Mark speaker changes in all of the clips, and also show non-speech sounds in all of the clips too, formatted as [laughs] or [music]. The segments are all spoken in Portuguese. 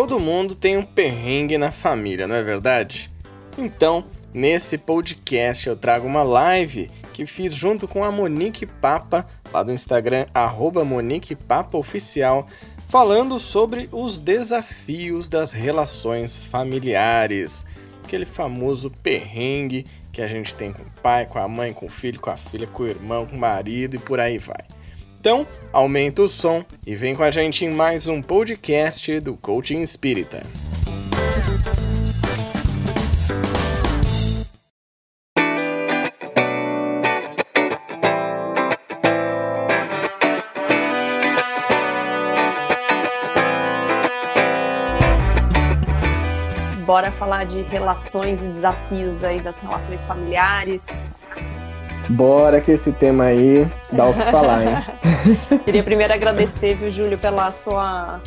Speaker 1: Todo mundo tem um perrengue na família, não é verdade? Então, nesse podcast eu trago uma live que fiz junto com a Monique Papa, lá do Instagram, arroba Monique Papa Oficial, falando sobre os desafios das relações familiares. Aquele famoso perrengue que a gente tem com o pai, com a mãe, com o filho, com a filha, com o irmão, com o marido e por aí vai. Então, aumenta o som e vem com a gente em mais um podcast do Coaching Espírita.
Speaker 2: Bora falar de relações e desafios aí das relações familiares.
Speaker 3: Bora que esse tema aí dá o que falar, hein? [laughs]
Speaker 2: Queria primeiro agradecer, viu, Júlio, pela sua,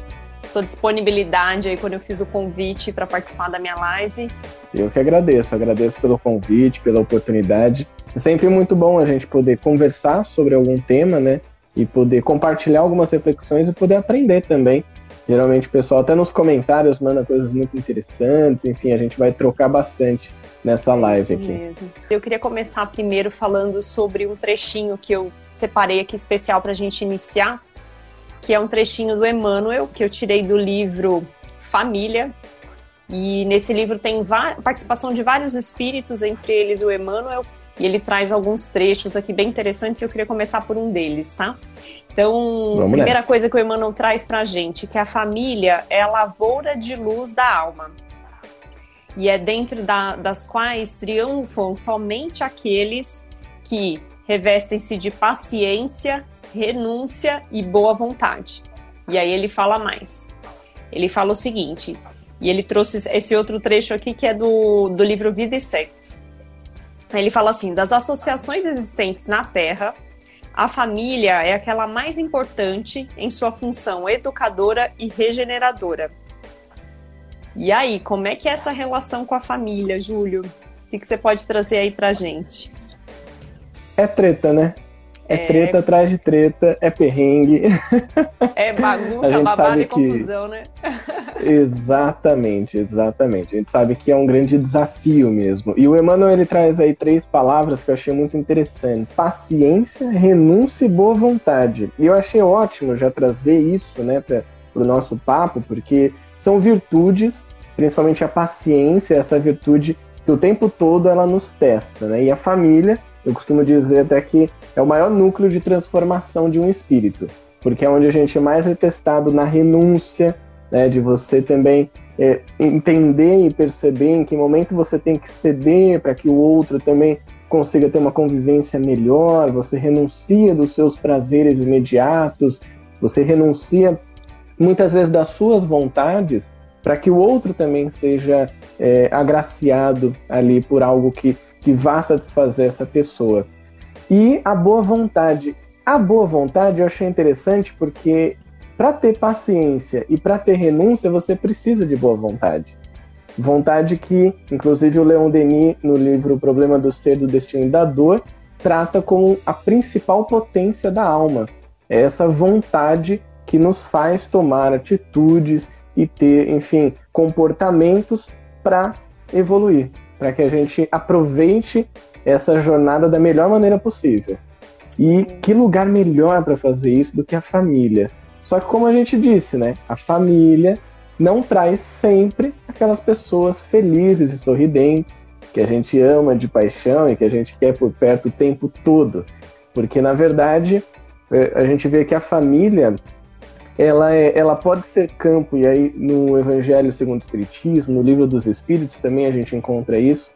Speaker 2: sua disponibilidade aí quando eu fiz o convite para participar da minha live.
Speaker 3: Eu que agradeço, agradeço pelo convite, pela oportunidade. É sempre muito bom a gente poder conversar sobre algum tema, né? E poder compartilhar algumas reflexões e poder aprender também. Geralmente o pessoal até nos comentários manda coisas muito interessantes, enfim, a gente vai trocar bastante nessa live Isso aqui.
Speaker 2: Mesmo. Eu queria começar primeiro falando sobre um trechinho que eu separei aqui especial para a gente iniciar, que é um trechinho do Emmanuel, que eu tirei do livro Família. E nesse livro tem participação de vários espíritos, entre eles o Emmanuel, e ele traz alguns trechos aqui bem interessantes eu queria começar por um deles, tá? Então, Vamos primeira nessa. coisa que o Emmanuel traz pra gente, que a família é a lavoura de luz da alma e é dentro da, das quais triunfam somente aqueles que revestem-se de paciência, renúncia e boa vontade. E aí ele fala mais. Ele fala o seguinte, e ele trouxe esse outro trecho aqui que é do, do livro Vida e Sexo. Ele fala assim: das associações existentes na Terra, a família é aquela mais importante em sua função educadora e regeneradora e aí, como é que é essa relação com a família, Júlio? O que, que você pode trazer aí pra gente?
Speaker 3: É treta, né? É, é... treta atrás de treta, é perrengue.
Speaker 2: É bagunça, [laughs] babado e confusão, né? [laughs]
Speaker 3: exatamente, exatamente. A gente sabe que é um grande desafio mesmo. E o Emmanuel ele traz aí três palavras que eu achei muito interessantes: paciência, renúncia e boa vontade. E eu achei ótimo já trazer isso, né, para o nosso papo, porque são virtudes, principalmente a paciência, essa virtude que o tempo todo ela nos testa, né? E a família, eu costumo dizer até que é o maior núcleo de transformação de um espírito, porque é onde a gente é mais testado na renúncia, né? De você também é, entender e perceber em que momento você tem que ceder para que o outro também consiga ter uma convivência melhor, você renuncia dos seus prazeres imediatos, você renuncia muitas vezes das suas vontades, para que o outro também seja é, agraciado ali por algo que, que vá satisfazer essa pessoa. E a boa vontade. A boa vontade eu achei interessante porque para ter paciência e para ter renúncia você precisa de boa vontade. Vontade que, inclusive, o Leon Denis, no livro O Problema do Ser, do Destino e da Dor, trata como a principal potência da alma. É essa vontade que nos faz tomar atitudes e ter, enfim, comportamentos para evoluir, para que a gente aproveite essa jornada da melhor maneira possível. E que lugar melhor para fazer isso do que a família? Só que como a gente disse, né, a família não traz sempre aquelas pessoas felizes e sorridentes que a gente ama de paixão e que a gente quer por perto o tempo todo. Porque na verdade, é, a gente vê que a família ela, é, ela pode ser campo, e aí no Evangelho segundo o Espiritismo, no Livro dos Espíritos também a gente encontra isso.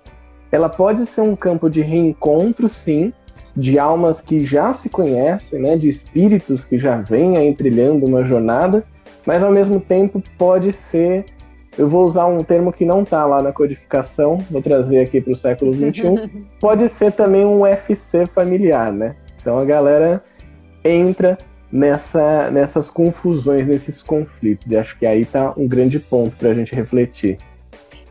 Speaker 3: Ela pode ser um campo de reencontro, sim, de almas que já se conhecem, né, de espíritos que já vêm aí trilhando uma jornada, mas ao mesmo tempo pode ser, eu vou usar um termo que não está lá na codificação, vou trazer aqui para o século XXI, [laughs] pode ser também um FC familiar, né? Então a galera entra nessa, nessas confusões, nesses conflitos. E acho que aí está um grande ponto para a gente refletir.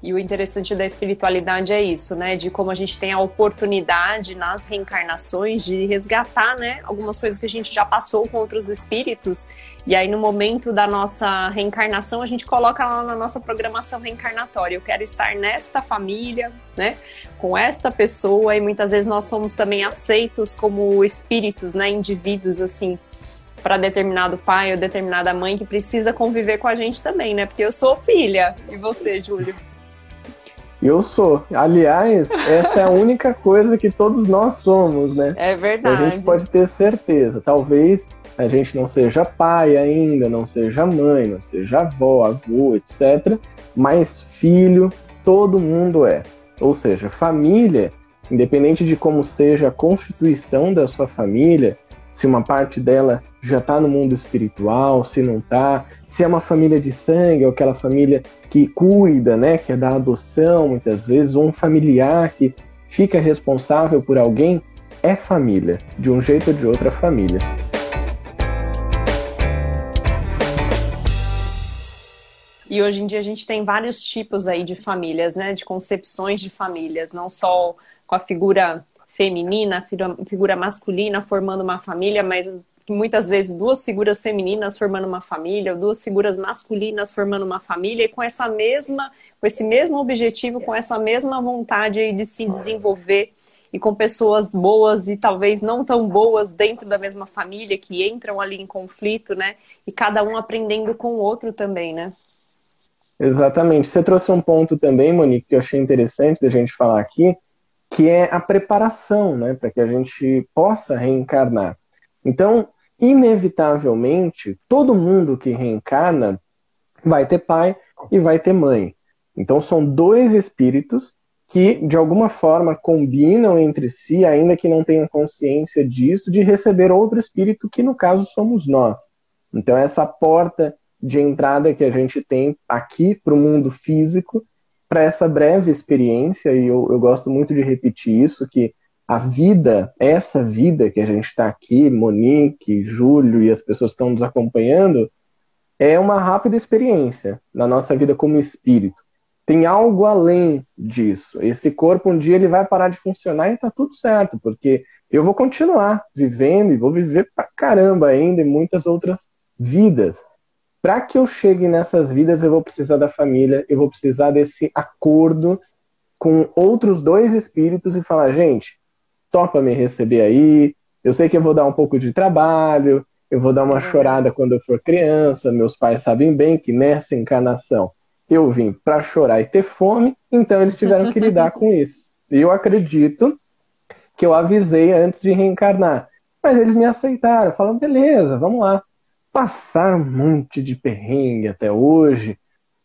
Speaker 2: E o interessante da espiritualidade é isso, né? De como a gente tem a oportunidade nas reencarnações de resgatar, né? Algumas coisas que a gente já passou com outros espíritos. E aí, no momento da nossa reencarnação, a gente coloca lá na nossa programação reencarnatória. Eu quero estar nesta família, né? Com esta pessoa. E muitas vezes nós somos também aceitos como espíritos, né? Indivíduos, assim, para determinado pai ou determinada mãe que precisa conviver com a gente também, né? Porque eu sou filha. E você, Júlio?
Speaker 3: Eu sou. Aliás, essa é a única coisa que todos nós somos, né?
Speaker 2: É verdade.
Speaker 3: A gente pode ter certeza. Talvez a gente não seja pai ainda, não seja mãe, não seja avó, avô, etc. Mas filho, todo mundo é. Ou seja, família, independente de como seja a constituição da sua família, se uma parte dela já está no mundo espiritual, se não está, se é uma família de sangue ou aquela família que cuida, né, que é da adoção muitas vezes, ou um familiar que fica responsável por alguém, é família, de um jeito ou de outra família.
Speaker 2: E hoje em dia a gente tem vários tipos aí de famílias, né, de concepções de famílias, não só com a figura feminina, figura masculina formando uma família, mas muitas vezes duas figuras femininas formando uma família, ou duas figuras masculinas formando uma família, e com essa mesma, com esse mesmo objetivo, com essa mesma vontade de se desenvolver e com pessoas boas e talvez não tão boas dentro da mesma família que entram ali em conflito, né? E cada um aprendendo com o outro também, né?
Speaker 3: Exatamente. Você trouxe um ponto também, Monique, que eu achei interessante da gente falar aqui, que é a preparação, né, para que a gente possa reencarnar. Então, inevitavelmente, todo mundo que reencarna vai ter pai e vai ter mãe. Então, são dois espíritos que, de alguma forma, combinam entre si, ainda que não tenham consciência disso, de receber outro espírito, que no caso somos nós. Então, essa porta de entrada que a gente tem aqui para o mundo físico para essa breve experiência, e eu, eu gosto muito de repetir isso, que a vida, essa vida que a gente está aqui, Monique, Júlio e as pessoas que estão nos acompanhando, é uma rápida experiência na nossa vida como espírito. Tem algo além disso. Esse corpo um dia ele vai parar de funcionar e está tudo certo, porque eu vou continuar vivendo e vou viver pra caramba ainda em muitas outras vidas para que eu chegue nessas vidas, eu vou precisar da família, eu vou precisar desse acordo com outros dois espíritos e falar, gente, topa me receber aí, eu sei que eu vou dar um pouco de trabalho, eu vou dar uma chorada quando eu for criança, meus pais sabem bem que nessa encarnação eu vim para chorar e ter fome, então eles tiveram que lidar [laughs] com isso. E eu acredito que eu avisei antes de reencarnar. Mas eles me aceitaram, falaram, beleza, vamos lá passaram um monte de perrengue até hoje,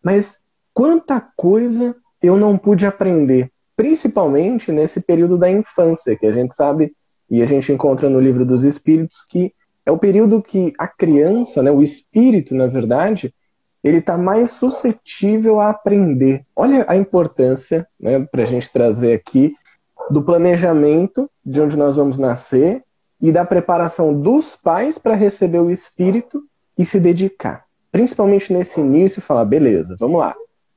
Speaker 3: mas quanta coisa eu não pude aprender, principalmente nesse período da infância, que a gente sabe e a gente encontra no livro dos Espíritos que é o período que a criança, né, o espírito, na verdade, ele está mais suscetível a aprender. Olha a importância, né, para a gente trazer aqui, do planejamento de onde nós vamos nascer e da preparação dos pais para receber o espírito e se dedicar. Principalmente nesse início, falar, beleza, vamos lá.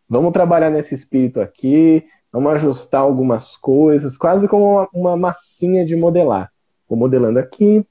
Speaker 3: Vamos trabalhar nesse espírito aqui, vamos ajustar algumas coisas, quase como uma, uma massinha de modelar. Vou modelando aqui,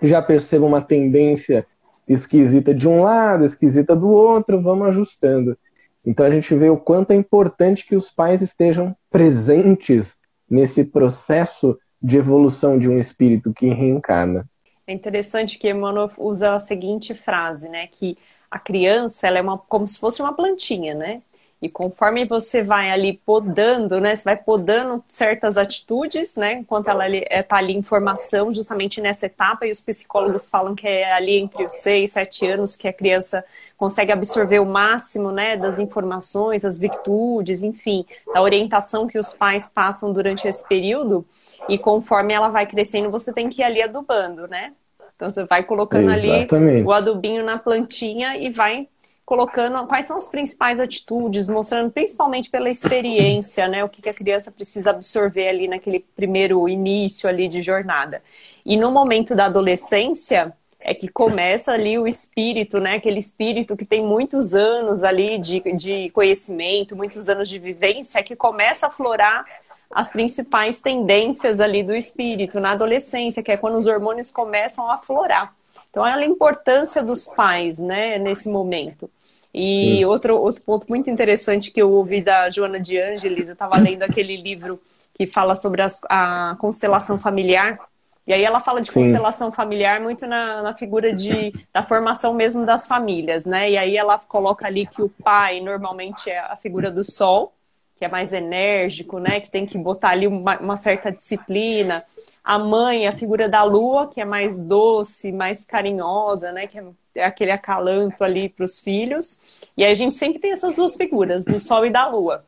Speaker 3: já percebo uma tendência esquisita de um lado, esquisita do outro, vamos ajustando. Então a gente vê o quanto é importante que os pais estejam presentes nesse processo de evolução de um espírito que reencarna.
Speaker 2: É interessante que Emmanuel usa a seguinte frase, né? Que a criança ela é uma, como se fosse uma plantinha, né? E conforme você vai ali podando, né? Você vai podando certas atitudes, né? Enquanto ela está ali em formação, justamente nessa etapa, e os psicólogos falam que é ali entre os 6, 7 anos que a criança consegue absorver o máximo, né? Das informações, as virtudes, enfim, da orientação que os pais passam durante esse período. E conforme ela vai crescendo, você tem que ir ali adubando, né? Então você vai colocando Exatamente. ali o adubinho na plantinha e vai colocando quais são as principais atitudes, mostrando principalmente pela experiência, né, o que, que a criança precisa absorver ali naquele primeiro início ali de jornada. E no momento da adolescência, é que começa ali o espírito, né? Aquele espírito que tem muitos anos ali de, de conhecimento, muitos anos de vivência, que começa a florar as principais tendências ali do espírito na adolescência, que é quando os hormônios começam a florar. Então, olha a importância dos pais, né, nesse momento. E outro, outro ponto muito interessante que eu ouvi da Joana de Ângeles, eu estava lendo aquele livro que fala sobre as, a constelação familiar, e aí ela fala de Sim. constelação familiar muito na, na figura de, da formação mesmo das famílias, né? E aí ela coloca ali que o pai normalmente é a figura do sol, que é mais enérgico, né? Que tem que botar ali uma, uma certa disciplina. A mãe a figura da lua, que é mais doce, mais carinhosa, né? Que é, é aquele acalanto ali para os filhos. E a gente sempre tem essas duas figuras, do sol e da lua.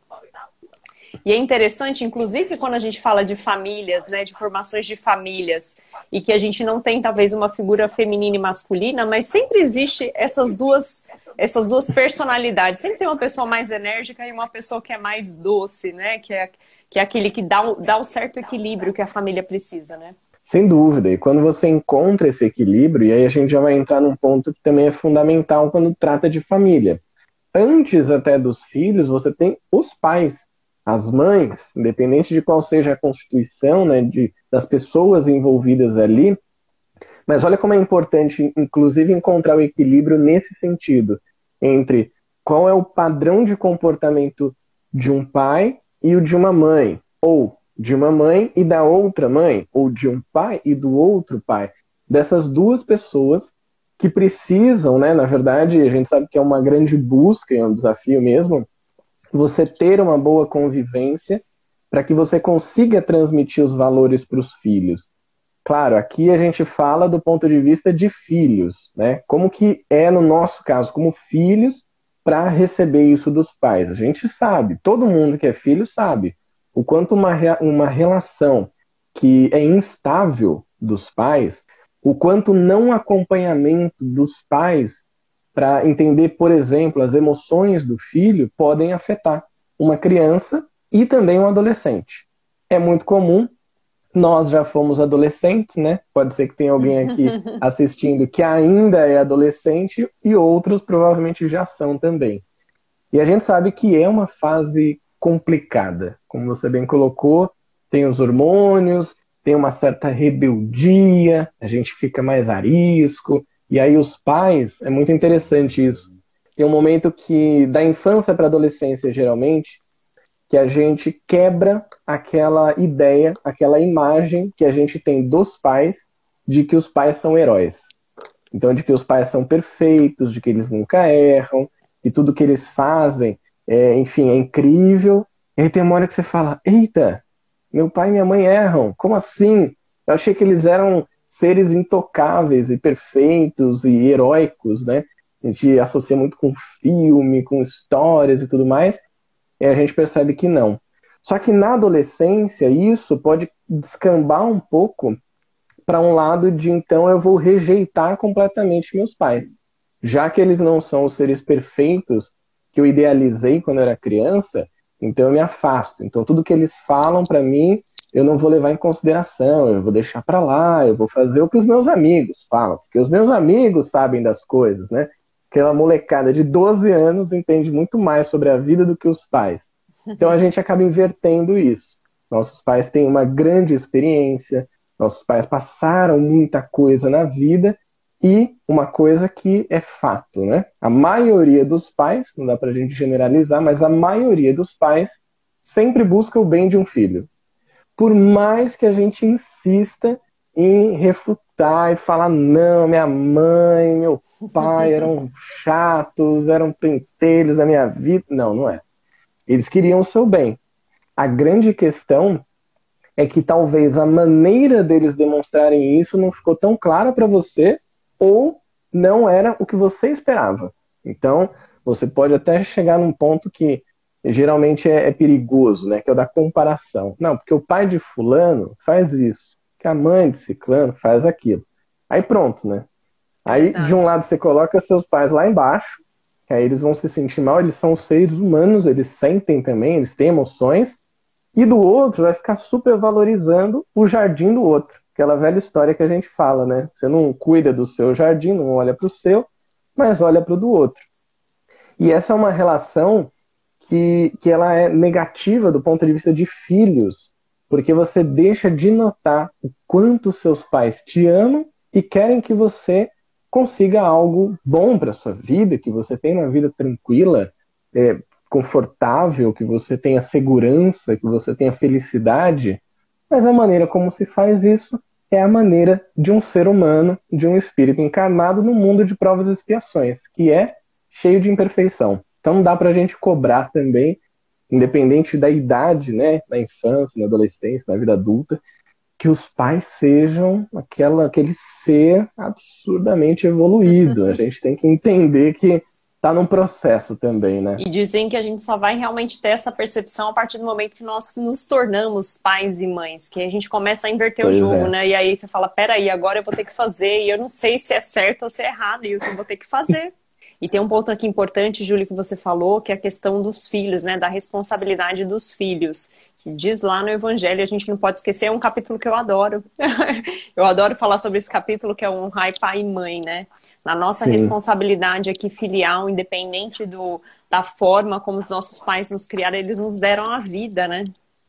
Speaker 2: E é interessante, inclusive, quando a gente fala de famílias, né, de formações de famílias, e que a gente não tem talvez uma figura feminina e masculina, mas sempre existe essas duas essas duas personalidades. Sempre tem uma pessoa mais enérgica e uma pessoa que é mais doce, né? Que é, que é aquele que dá, dá o certo equilíbrio que a família precisa, né?
Speaker 3: Sem dúvida. E quando você encontra esse equilíbrio, e aí a gente já vai entrar num ponto que também é fundamental quando trata de família. Antes até dos filhos, você tem os pais as mães, independente de qual seja a constituição né, de, das pessoas envolvidas ali, mas olha como é importante, inclusive, encontrar o equilíbrio nesse sentido, entre qual é o padrão de comportamento de um pai e o de uma mãe, ou de uma mãe e da outra mãe, ou de um pai e do outro pai, dessas duas pessoas que precisam, né, na verdade, a gente sabe que é uma grande busca, é um desafio mesmo, você ter uma boa convivência para que você consiga transmitir os valores para os filhos. Claro, aqui a gente fala do ponto de vista de filhos, né? Como que é no nosso caso, como filhos, para receber isso dos pais. A gente sabe, todo mundo que é filho sabe, o quanto uma, uma relação que é instável dos pais, o quanto não acompanhamento dos pais para entender, por exemplo, as emoções do filho podem afetar uma criança e também um adolescente. É muito comum, nós já fomos adolescentes, né? Pode ser que tenha alguém aqui [laughs] assistindo que ainda é adolescente e outros provavelmente já são também. E a gente sabe que é uma fase complicada, como você bem colocou, tem os hormônios, tem uma certa rebeldia, a gente fica mais arisco, e aí os pais, é muito interessante isso. Tem um momento que, da infância para a adolescência, geralmente, que a gente quebra aquela ideia, aquela imagem que a gente tem dos pais de que os pais são heróis. Então, de que os pais são perfeitos, de que eles nunca erram, que tudo que eles fazem, é, enfim, é incrível. E aí tem uma hora que você fala: Eita, meu pai e minha mãe erram, como assim? Eu achei que eles eram seres intocáveis e perfeitos e heróicos, né? A gente associa muito com filme, com histórias e tudo mais, e a gente percebe que não. Só que na adolescência, isso pode descambar um pouco para um lado de então eu vou rejeitar completamente meus pais. Já que eles não são os seres perfeitos que eu idealizei quando eu era criança, então eu me afasto. Então tudo que eles falam para mim eu não vou levar em consideração, eu vou deixar para lá, eu vou fazer o que os meus amigos falam, porque os meus amigos sabem das coisas, né? Aquela molecada de 12 anos entende muito mais sobre a vida do que os pais. Então a gente acaba invertendo isso. Nossos pais têm uma grande experiência, nossos pais passaram muita coisa na vida e uma coisa que é fato, né? A maioria dos pais, não dá pra gente generalizar, mas a maioria dos pais sempre busca o bem de um filho por mais que a gente insista em refutar e falar, não, minha mãe, meu pai eram chatos, eram pentelhos da minha vida. Não, não é. Eles queriam o seu bem. A grande questão é que talvez a maneira deles demonstrarem isso não ficou tão clara para você ou não era o que você esperava. Então, você pode até chegar num ponto que geralmente é, é, perigoso, né? Que é o da comparação. Não, porque o pai de fulano faz isso, que a mãe de ciclano faz aquilo. Aí pronto, né? Aí de um lado você coloca seus pais lá embaixo, que aí eles vão se sentir mal, eles são seres humanos, eles sentem também, eles têm emoções, e do outro vai ficar super valorizando o jardim do outro. aquela velha história que a gente fala, né? Você não cuida do seu jardim, não olha para o seu, mas olha para o do outro. E essa é uma relação que, que ela é negativa do ponto de vista de filhos, porque você deixa de notar o quanto seus pais te amam e querem que você consiga algo bom para sua vida, que você tenha uma vida tranquila, é, confortável, que você tenha segurança, que você tenha felicidade. Mas a maneira como se faz isso é a maneira de um ser humano, de um espírito encarnado no mundo de provas e expiações, que é cheio de imperfeição. Então dá para a gente cobrar também, independente da idade, né, na infância, na adolescência, na vida adulta, que os pais sejam aquela, aquele ser absurdamente evoluído. A [laughs] gente tem que entender que está num processo também, né?
Speaker 2: E dizem que a gente só vai realmente ter essa percepção a partir do momento que nós nos tornamos pais e mães, que a gente começa a inverter pois o jogo, é. né? E aí você fala, peraí, agora eu vou ter que fazer, e eu não sei se é certo ou se é errado, e o que eu vou ter que fazer. [laughs] E tem um ponto aqui importante, Júlio, que você falou, que é a questão dos filhos, né? Da responsabilidade dos filhos que diz lá no Evangelho, a gente não pode esquecer, é um capítulo que eu adoro. [laughs] eu adoro falar sobre esse capítulo, que é um pai e mãe, né? Na nossa Sim. responsabilidade aqui filial, independente do, da forma como os nossos pais nos criaram, eles nos deram a vida, né?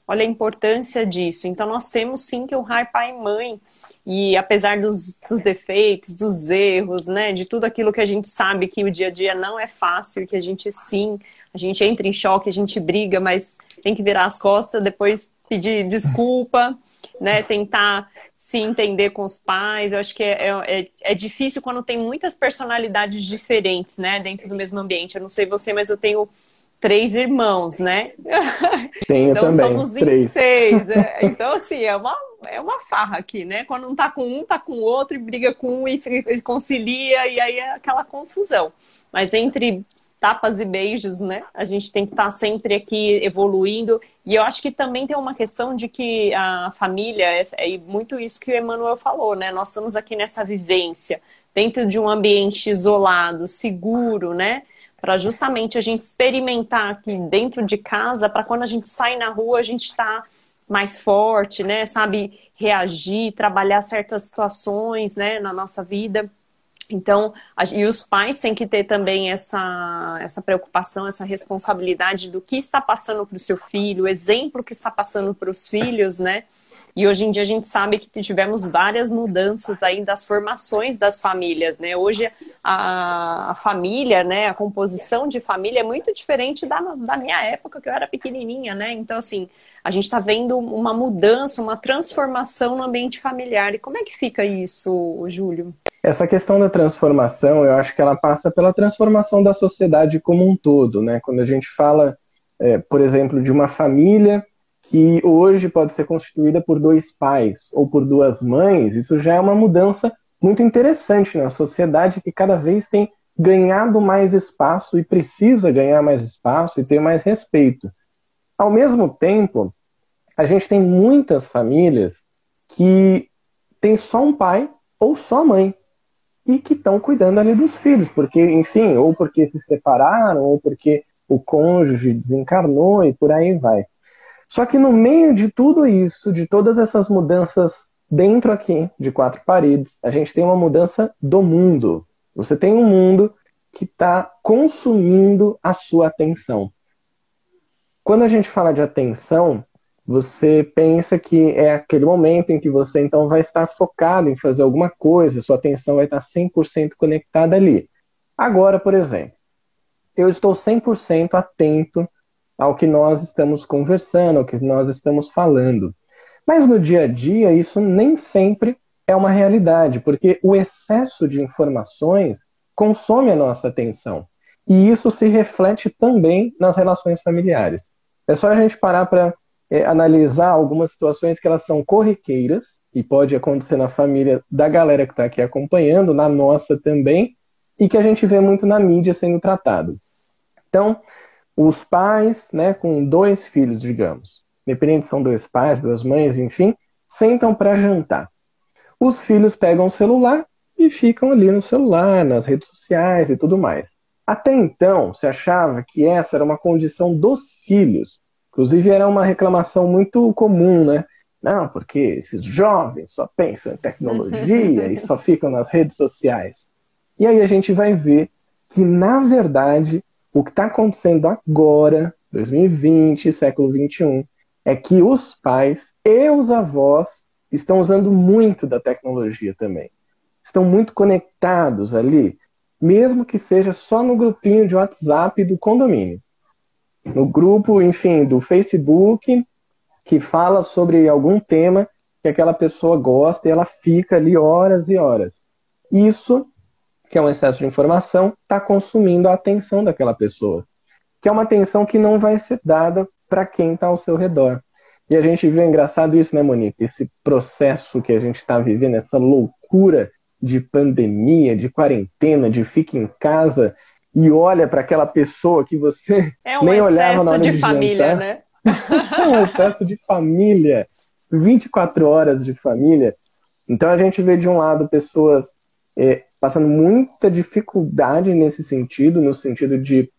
Speaker 2: Olha a importância disso. Então, nós temos sim que honrar pai e mãe. E apesar dos, dos, defeitos, dos erros, né, de tudo aquilo que a gente sabe que o dia a dia não é fácil, que a gente sim, a gente entra em choque, a gente briga, mas tem que virar as costas, depois pedir desculpa, [laughs] né? Tentar se entender com os pais. Eu acho que é, é, é, difícil quando tem muitas personalidades diferentes, né? Dentro do mesmo ambiente. Eu não sei você, mas eu tenho três irmãos, né?
Speaker 3: Tenho [laughs]
Speaker 2: então
Speaker 3: também,
Speaker 2: somos três. em seis. É. [laughs] Então, assim, é uma, é uma farra aqui, né? Quando não tá com um, tá com o outro, e briga com um e concilia, e aí é aquela confusão. Mas entre tapas e beijos, né? A gente tem que estar tá sempre aqui evoluindo. E eu acho que também tem uma questão de que a família, é, é muito isso que o Emmanuel falou, né? Nós estamos aqui nessa vivência, dentro de um ambiente isolado, seguro, né? Para justamente a gente experimentar aqui dentro de casa, para quando a gente sai na rua, a gente está mais forte, né? Sabe reagir, trabalhar certas situações, né? Na nossa vida. Então, e os pais têm que ter também essa, essa preocupação, essa responsabilidade do que está passando para o seu filho, o exemplo que está passando para os filhos, né? E hoje em dia a gente sabe que tivemos várias mudanças aí das formações das famílias, né? Hoje a, a família, né, a composição de família é muito diferente da, da minha época, que eu era pequenininha, né? Então, assim, a gente está vendo uma mudança, uma transformação no ambiente familiar. E como é que fica isso, Júlio?
Speaker 3: Essa questão da transformação, eu acho que ela passa pela transformação da sociedade como um todo, né? Quando a gente fala, é, por exemplo, de uma família que hoje pode ser constituída por dois pais ou por duas mães, isso já é uma mudança muito interessante na sociedade que cada vez tem ganhado mais espaço e precisa ganhar mais espaço e ter mais respeito. Ao mesmo tempo, a gente tem muitas famílias que tem só um pai ou só mãe e que estão cuidando ali dos filhos, porque, enfim, ou porque se separaram, ou porque o cônjuge desencarnou e por aí vai. Só que no meio de tudo isso, de todas essas mudanças dentro aqui de quatro paredes, a gente tem uma mudança do mundo. Você tem um mundo que está consumindo a sua atenção. Quando a gente fala de atenção, você pensa que é aquele momento em que você então vai estar focado em fazer alguma coisa, sua atenção vai estar 100% conectada ali. Agora, por exemplo, eu estou 100% atento ao que nós estamos conversando, ao que nós estamos falando. Mas no dia a dia, isso nem sempre é uma realidade, porque o excesso de informações consome a nossa atenção. E isso se reflete também nas relações familiares. É só a gente parar para é, analisar algumas situações que elas são corriqueiras, e pode acontecer na família da galera que está aqui acompanhando, na nossa também, e que a gente vê muito na mídia sendo tratado. Então, os pais, né, com dois filhos, digamos, independente são dois pais, duas mães, enfim, sentam para jantar. Os filhos pegam o celular e ficam ali no celular, nas redes sociais e tudo mais. Até então, se achava que essa era uma condição dos filhos. Inclusive, era uma reclamação muito comum, né? Não, porque esses jovens só pensam em tecnologia [laughs] e só ficam nas redes sociais. E aí a gente vai ver que, na verdade, o que está acontecendo agora, 2020, século 21, é que os pais e os avós estão usando muito da tecnologia também. Estão muito conectados ali, mesmo que seja só no grupinho de WhatsApp do condomínio. No grupo, enfim, do Facebook, que fala sobre algum tema que aquela pessoa gosta e ela fica ali horas e horas. Isso, que é um excesso de informação, está consumindo a atenção daquela pessoa. Que é uma atenção que não vai ser dada para quem está ao seu redor. E a gente viu engraçado isso, né, Monique? Esse processo que a gente está vivendo, essa loucura de pandemia, de quarentena, de fica em casa e olha para aquela pessoa que você
Speaker 2: é um [laughs]
Speaker 3: nem olhava na hora
Speaker 2: de,
Speaker 3: de
Speaker 2: família, jantar. né? [laughs]
Speaker 3: é um excesso de família, 24 horas de família. Então a gente vê de um lado pessoas é, passando muita dificuldade nesse sentido, no sentido de,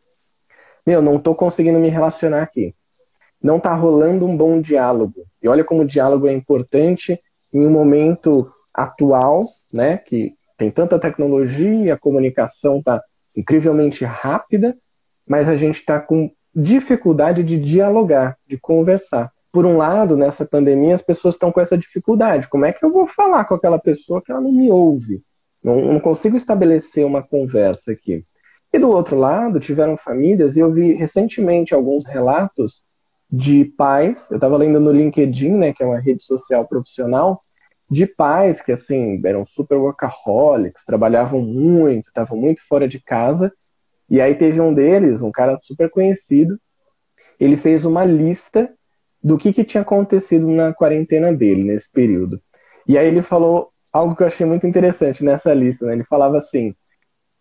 Speaker 3: meu, não estou conseguindo me relacionar aqui não está rolando um bom diálogo. E olha como o diálogo é importante em um momento atual, né, que tem tanta tecnologia, a comunicação está incrivelmente rápida, mas a gente está com dificuldade de dialogar, de conversar. Por um lado, nessa pandemia, as pessoas estão com essa dificuldade. Como é que eu vou falar com aquela pessoa que ela não me ouve? Não, não consigo estabelecer uma conversa aqui. E do outro lado, tiveram famílias, e eu vi recentemente alguns relatos de pais, eu estava lendo no LinkedIn, né, que é uma rede social profissional, de pais que, assim, eram super workaholics, trabalhavam muito, estavam muito fora de casa, e aí teve um deles, um cara super conhecido, ele fez uma lista do que, que tinha acontecido na quarentena dele, nesse período. E aí ele falou algo que eu achei muito interessante nessa lista, né? Ele falava assim,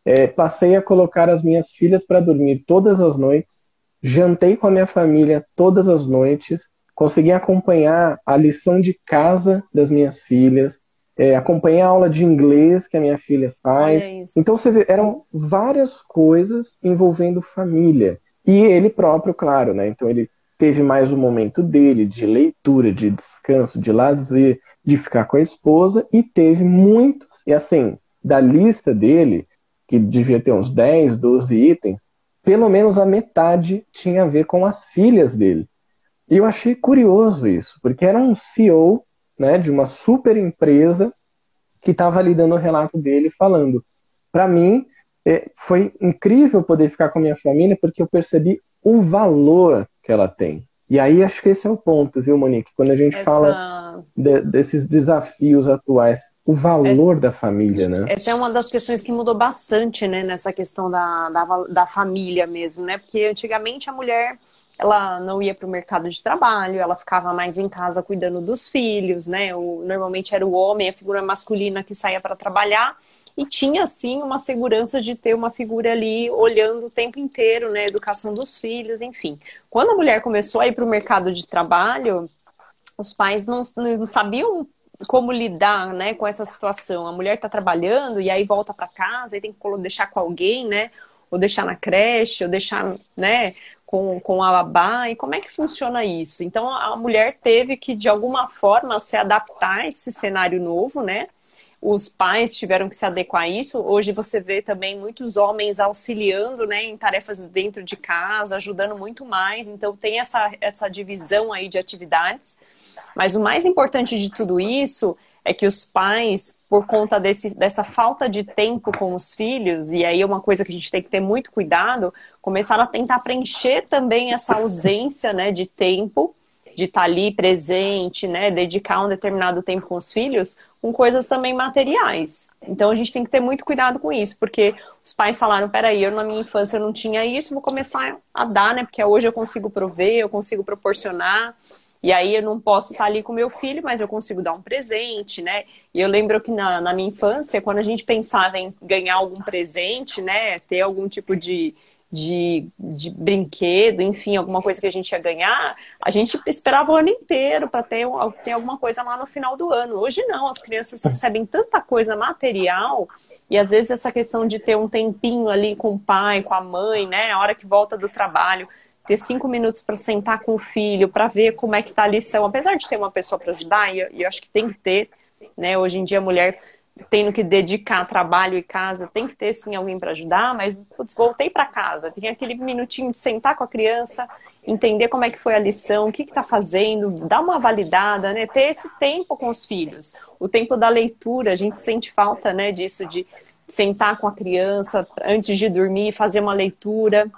Speaker 3: é, passei a colocar as minhas filhas para dormir todas as noites, Jantei com a minha família todas as noites, consegui acompanhar a lição de casa das minhas filhas, é, acompanhei a aula de inglês que a minha filha faz. Então você vê, eram várias coisas envolvendo família. E ele próprio, claro, né? Então ele teve mais um momento dele de leitura, de descanso, de lazer, de ficar com a esposa, e teve muitos, e assim, da lista dele, que devia ter uns 10, 12 itens, pelo menos a metade tinha a ver com as filhas dele. E eu achei curioso isso, porque era um CEO né, de uma super empresa que estava ali dando o relato dele falando. Para mim, é, foi incrível poder ficar com a minha família porque eu percebi o valor que ela tem. E aí acho que esse é o ponto, viu, Monique? Quando a gente essa... fala de, desses desafios atuais, o valor essa... da família, né?
Speaker 2: Essa é uma das questões que mudou bastante, né, nessa questão da, da, da família mesmo, né? Porque antigamente a mulher ela não ia para o mercado de trabalho, ela ficava mais em casa cuidando dos filhos, né? O, normalmente era o homem, a figura masculina que saía para trabalhar e tinha sim uma segurança de ter uma figura ali olhando o tempo inteiro, né, educação dos filhos, enfim. Quando a mulher começou a ir para o mercado de trabalho, os pais não, não sabiam como lidar, né, com essa situação. A mulher está trabalhando e aí volta para casa e tem que deixar com alguém, né, ou deixar na creche, ou deixar, né, com, com a babá, e como é que funciona isso? Então, a mulher teve que, de alguma forma, se adaptar a esse cenário novo, né, os pais tiveram que se adequar a isso. Hoje você vê também muitos homens auxiliando né, em tarefas dentro de casa, ajudando muito mais. Então tem essa, essa divisão aí de atividades. Mas o mais importante de tudo isso é que os pais, por conta desse, dessa falta de tempo com os filhos, e aí é uma coisa que a gente tem que ter muito cuidado, começaram a tentar preencher também essa ausência né, de tempo de estar tá ali presente, né, dedicar um determinado tempo com os filhos, com coisas também materiais. Então a gente tem que ter muito cuidado com isso, porque os pais falaram, peraí, eu na minha infância não tinha isso, vou começar a dar, né, porque hoje eu consigo prover, eu consigo proporcionar, e aí eu não posso estar ali com meu filho, mas eu consigo dar um presente, né? E eu lembro que na, na minha infância, quando a gente pensava em ganhar algum presente, né, ter algum tipo de de, de brinquedo, enfim, alguma coisa que a gente ia ganhar, a gente esperava o ano inteiro para ter, ter alguma coisa lá no final do ano. Hoje não, as crianças recebem tanta coisa material e às vezes essa questão de ter um tempinho ali com o pai, com a mãe, né, a hora que volta do trabalho, ter cinco minutos para sentar com o filho, para ver como é que está a lição, apesar de ter uma pessoa para ajudar, e eu acho que tem que ter, né? Hoje em dia a mulher tendo que dedicar trabalho e casa, tem que ter sim alguém para ajudar, mas putz, voltei para casa, tem aquele minutinho de sentar com a criança, entender como é que foi a lição, o que está fazendo, dar uma validada, né? Ter esse tempo com os filhos, o tempo da leitura, a gente sente falta, né, disso de sentar com a criança antes de dormir, fazer uma leitura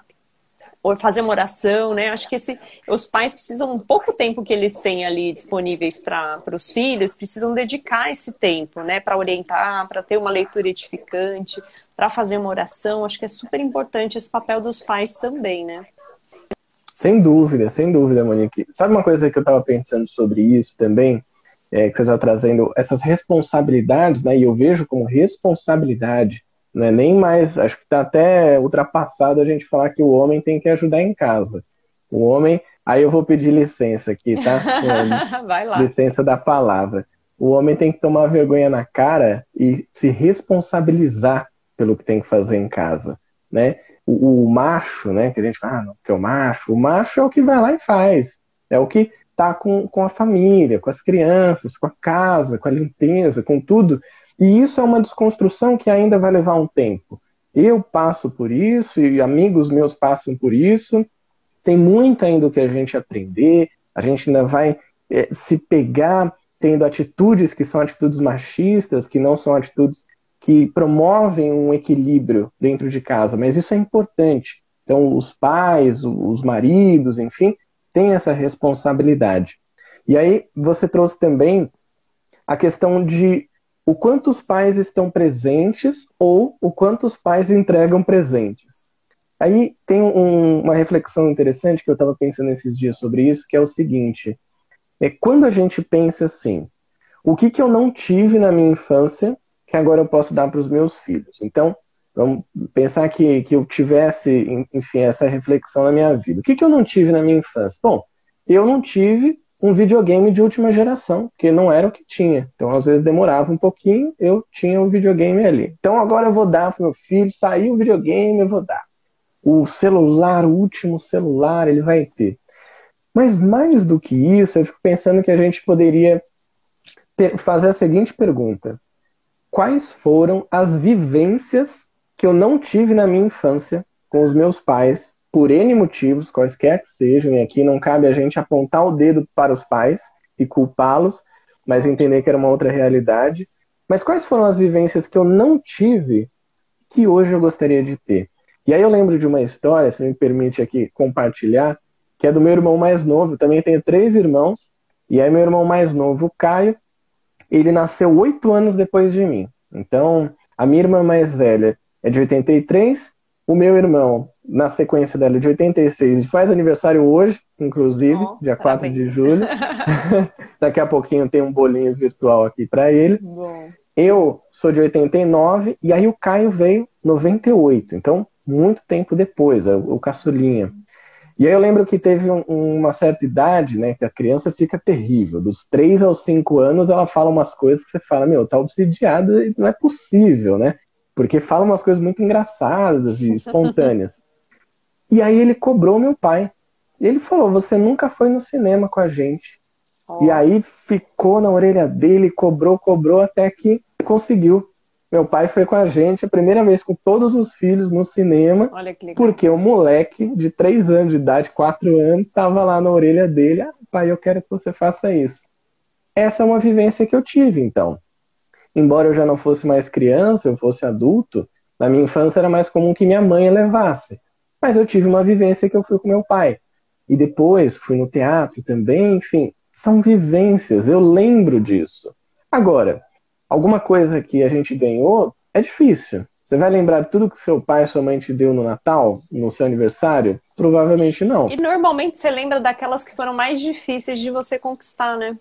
Speaker 2: ou fazer uma oração, né? Acho que esse, os pais precisam, um pouco tempo que eles têm ali disponíveis para os filhos, precisam dedicar esse tempo, né? Para orientar, para ter uma leitura edificante, para fazer uma oração. Acho que é super importante esse papel dos pais também, né?
Speaker 3: Sem dúvida, sem dúvida, Monique. Sabe uma coisa que eu estava pensando sobre isso também? É, que você está trazendo essas responsabilidades, né? E eu vejo como responsabilidade não é nem mais, acho que está até ultrapassado a gente falar que o homem tem que ajudar em casa. O homem, aí eu vou pedir licença aqui, tá? [laughs]
Speaker 2: Vai lá.
Speaker 3: Licença da palavra. O homem tem que tomar vergonha na cara e se responsabilizar pelo que tem que fazer em casa, né? O, o macho, né, que a gente fala, ah, não, que é o macho, o macho é o que vai lá e faz. É o que tá com, com a família, com as crianças, com a casa, com a limpeza, com tudo. E isso é uma desconstrução que ainda vai levar um tempo. Eu passo por isso e amigos meus passam por isso. Tem muito ainda o que a gente aprender. A gente ainda vai é, se pegar tendo atitudes que são atitudes machistas, que não são atitudes que promovem um equilíbrio dentro de casa. Mas isso é importante. Então, os pais, os maridos, enfim, têm essa responsabilidade. E aí, você trouxe também a questão de o quanto os pais estão presentes ou o quanto os pais entregam presentes. Aí tem um, uma reflexão interessante que eu estava pensando esses dias sobre isso, que é o seguinte: é quando a gente pensa assim, o que, que eu não tive na minha infância que agora eu posso dar para os meus filhos? Então, vamos pensar que, que eu tivesse, enfim, essa reflexão na minha vida. O que, que eu não tive na minha infância? Bom, eu não tive um videogame de última geração, que não era o que tinha. Então, às vezes demorava um pouquinho, eu tinha um videogame ali. Então, agora eu vou dar para meu filho, saiu o videogame, eu vou dar. O celular, o último celular, ele vai ter. Mas mais do que isso, eu fico pensando que a gente poderia ter, fazer a seguinte pergunta: Quais foram as vivências que eu não tive na minha infância com os meus pais por N motivos, quaisquer que sejam, e aqui não cabe a gente apontar o dedo para os pais e culpá-los, mas entender que era uma outra realidade. Mas quais foram as vivências que eu não tive que hoje eu gostaria de ter? E aí eu lembro de uma história, se me permite aqui compartilhar, que é do meu irmão mais novo. Eu também tenho três irmãos, e aí meu irmão mais novo, o Caio, ele nasceu oito anos depois de mim. Então, a minha irmã mais velha é de 83, o meu irmão na sequência dela de 86, faz aniversário hoje, inclusive, oh, dia parabéns. 4 de julho. [laughs] Daqui a pouquinho tem um bolinho virtual aqui para ele. Bom. Eu sou de 89 e aí o Caio veio 98, então muito tempo depois, é o caçulinha. E aí eu lembro que teve um, uma certa idade, né, que a criança fica terrível. Dos 3 aos 5 anos ela fala umas coisas que você fala, meu, tá obsidiada e não é possível, né? Porque fala umas coisas muito engraçadas e [laughs] espontâneas. E aí ele cobrou meu pai. Ele falou: Você nunca foi no cinema com a gente. Oh. E aí ficou na orelha dele, cobrou, cobrou, até que conseguiu. Meu pai foi com a gente a primeira vez com todos os filhos no cinema, porque o moleque de 3 anos de idade, 4 anos, estava lá na orelha dele. Ah, pai, eu quero que você faça isso. Essa é uma vivência que eu tive, então. Embora eu já não fosse mais criança, eu fosse adulto, na minha infância era mais comum que minha mãe levasse. Mas eu tive uma vivência que eu fui com meu pai. E depois fui no teatro também, enfim, são vivências, eu lembro disso. Agora, alguma coisa que a gente ganhou é difícil. Você vai lembrar de tudo que seu pai e sua mãe te deu no Natal, no seu aniversário? Provavelmente não.
Speaker 2: E normalmente você lembra daquelas que foram mais difíceis de você conquistar, né?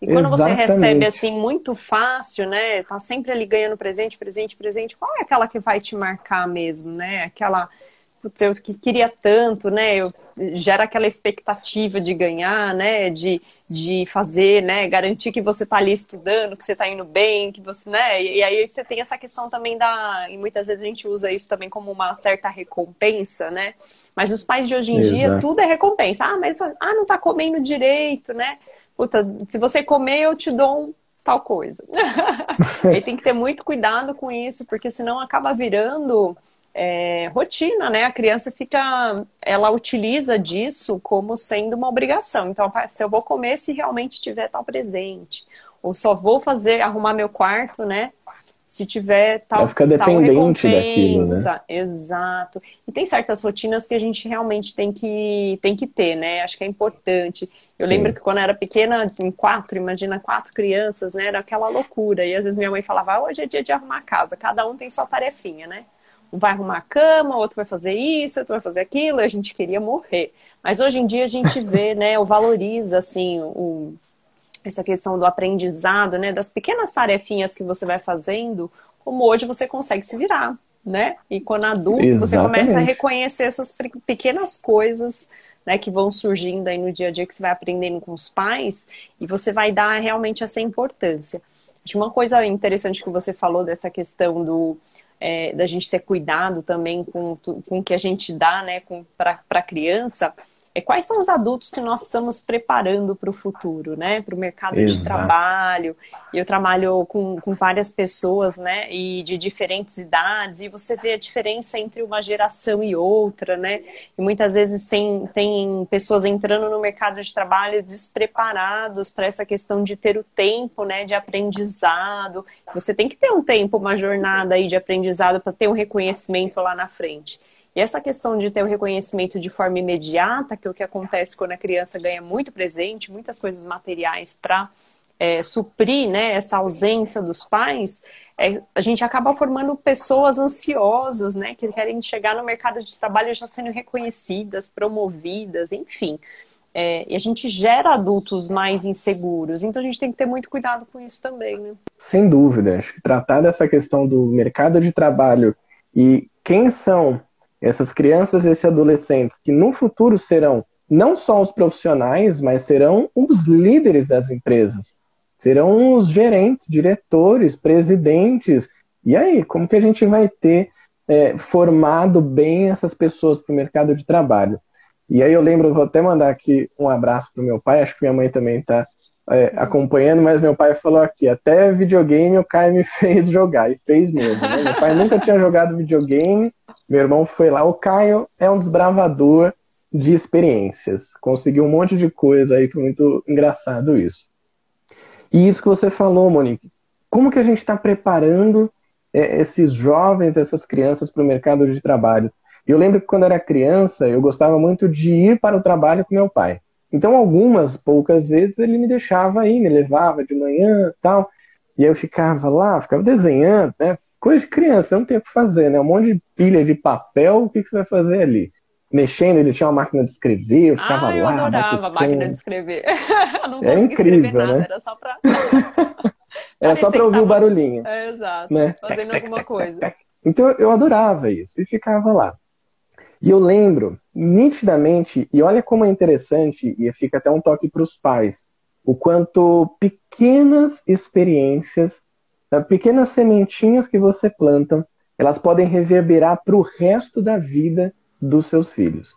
Speaker 2: E quando Exatamente. você recebe assim muito fácil, né? Tá sempre ali ganhando presente, presente, presente. Qual é aquela que vai te marcar mesmo, né? Aquela putz, eu que queria tanto, né? Eu, gera aquela expectativa de ganhar, né? De, de fazer, né? Garantir que você está ali estudando, que você está indo bem, que você, né? E, e, aí você tem essa questão também da. E muitas vezes a gente usa isso também como uma certa recompensa, né? Mas os pais de hoje em Exato. dia, tudo é recompensa. Ah, mas ah, não está comendo direito, né? Puta, se você comer, eu te dou um tal coisa. [laughs] e tem que ter muito cuidado com isso, porque senão acaba virando é, rotina, né? A criança fica, ela utiliza disso como sendo uma obrigação. Então, se eu vou comer se realmente tiver tal presente, ou só vou fazer, arrumar meu quarto, né? Se tiver tal, ela
Speaker 3: fica dependente daquilo, né?
Speaker 2: Exato. E tem certas rotinas que a gente realmente tem que, tem que ter, né? Acho que é importante. Eu Sim. lembro que quando eu era pequena, em quatro, imagina quatro crianças, né? Era aquela loucura. E às vezes minha mãe falava, ah, hoje é dia de arrumar a casa, cada um tem sua tarefinha, né? um vai arrumar a cama, outro vai fazer isso, outro vai fazer aquilo, e a gente queria morrer. Mas hoje em dia a gente vê, né, o valoriza, assim, o, essa questão do aprendizado, né, das pequenas tarefinhas que você vai fazendo, como hoje você consegue se virar, né? E quando adulto, Exatamente. você começa a reconhecer essas pequenas coisas, né, que vão surgindo aí no dia a dia que você vai aprendendo com os pais, e você vai dar realmente essa importância. Acho uma coisa interessante que você falou dessa questão do é, da gente ter cuidado também com, com o que a gente dá né, para a criança, é quais são os adultos que nós estamos preparando para o futuro, né? Para o mercado Exato. de trabalho. Eu trabalho com, com várias pessoas, né? E de diferentes idades, e você vê a diferença entre uma geração e outra, né? E muitas vezes tem, tem pessoas entrando no mercado de trabalho despreparados para essa questão de ter o tempo, né? De aprendizado. Você tem que ter um tempo, uma jornada aí de aprendizado para ter um reconhecimento lá na frente. E essa questão de ter o reconhecimento de forma imediata, que é o que acontece quando a criança ganha muito presente, muitas coisas materiais para é, suprir né, essa ausência dos pais, é, a gente acaba formando pessoas ansiosas, né, que querem chegar no mercado de trabalho já sendo reconhecidas, promovidas, enfim. É, e a gente gera adultos mais inseguros, então a gente tem que ter muito cuidado com isso também, né?
Speaker 3: Sem dúvida, acho que tratar dessa questão do mercado de trabalho e quem são essas crianças esses adolescentes que no futuro serão não só os profissionais, mas serão os líderes das empresas. Serão os gerentes, diretores, presidentes. E aí, como que a gente vai ter é, formado bem essas pessoas para o mercado de trabalho? E aí eu lembro, vou até mandar aqui um abraço para meu pai, acho que minha mãe também está é, acompanhando, mas meu pai falou aqui, até videogame o Caio me [laughs] fez jogar, e fez mesmo. Né? Meu pai nunca tinha jogado videogame, meu irmão foi lá. O Caio é um desbravador de experiências, conseguiu um monte de coisa aí, foi muito engraçado isso. E isso que você falou, Monique, como que a gente está preparando é, esses jovens, essas crianças para o mercado de trabalho? Eu lembro que quando era criança, eu gostava muito de ir para o trabalho com meu pai. Então, algumas poucas vezes ele me deixava ir, me levava de manhã tal. E eu ficava lá, ficava desenhando, né? Coisa de criança, não tem o que fazer, né? Um monte de pilha de papel, o que, que você vai fazer ali? Mexendo, ele tinha uma máquina de escrever, eu ficava
Speaker 2: ah, eu
Speaker 3: lá.
Speaker 2: Eu adorava a máquina de escrever. [laughs] não
Speaker 3: é incrível, nada,
Speaker 2: né? era só pra. [laughs]
Speaker 3: era só pra ouvir tava... o barulhinho.
Speaker 2: É, exato. Né? Fazendo alguma coisa. [laughs]
Speaker 3: Então eu adorava isso e ficava lá. E eu lembro nitidamente, e olha como é interessante, e fica até um toque para os pais, o quanto pequenas experiências, pequenas sementinhas que você planta, elas podem reverberar para o resto da vida dos seus filhos.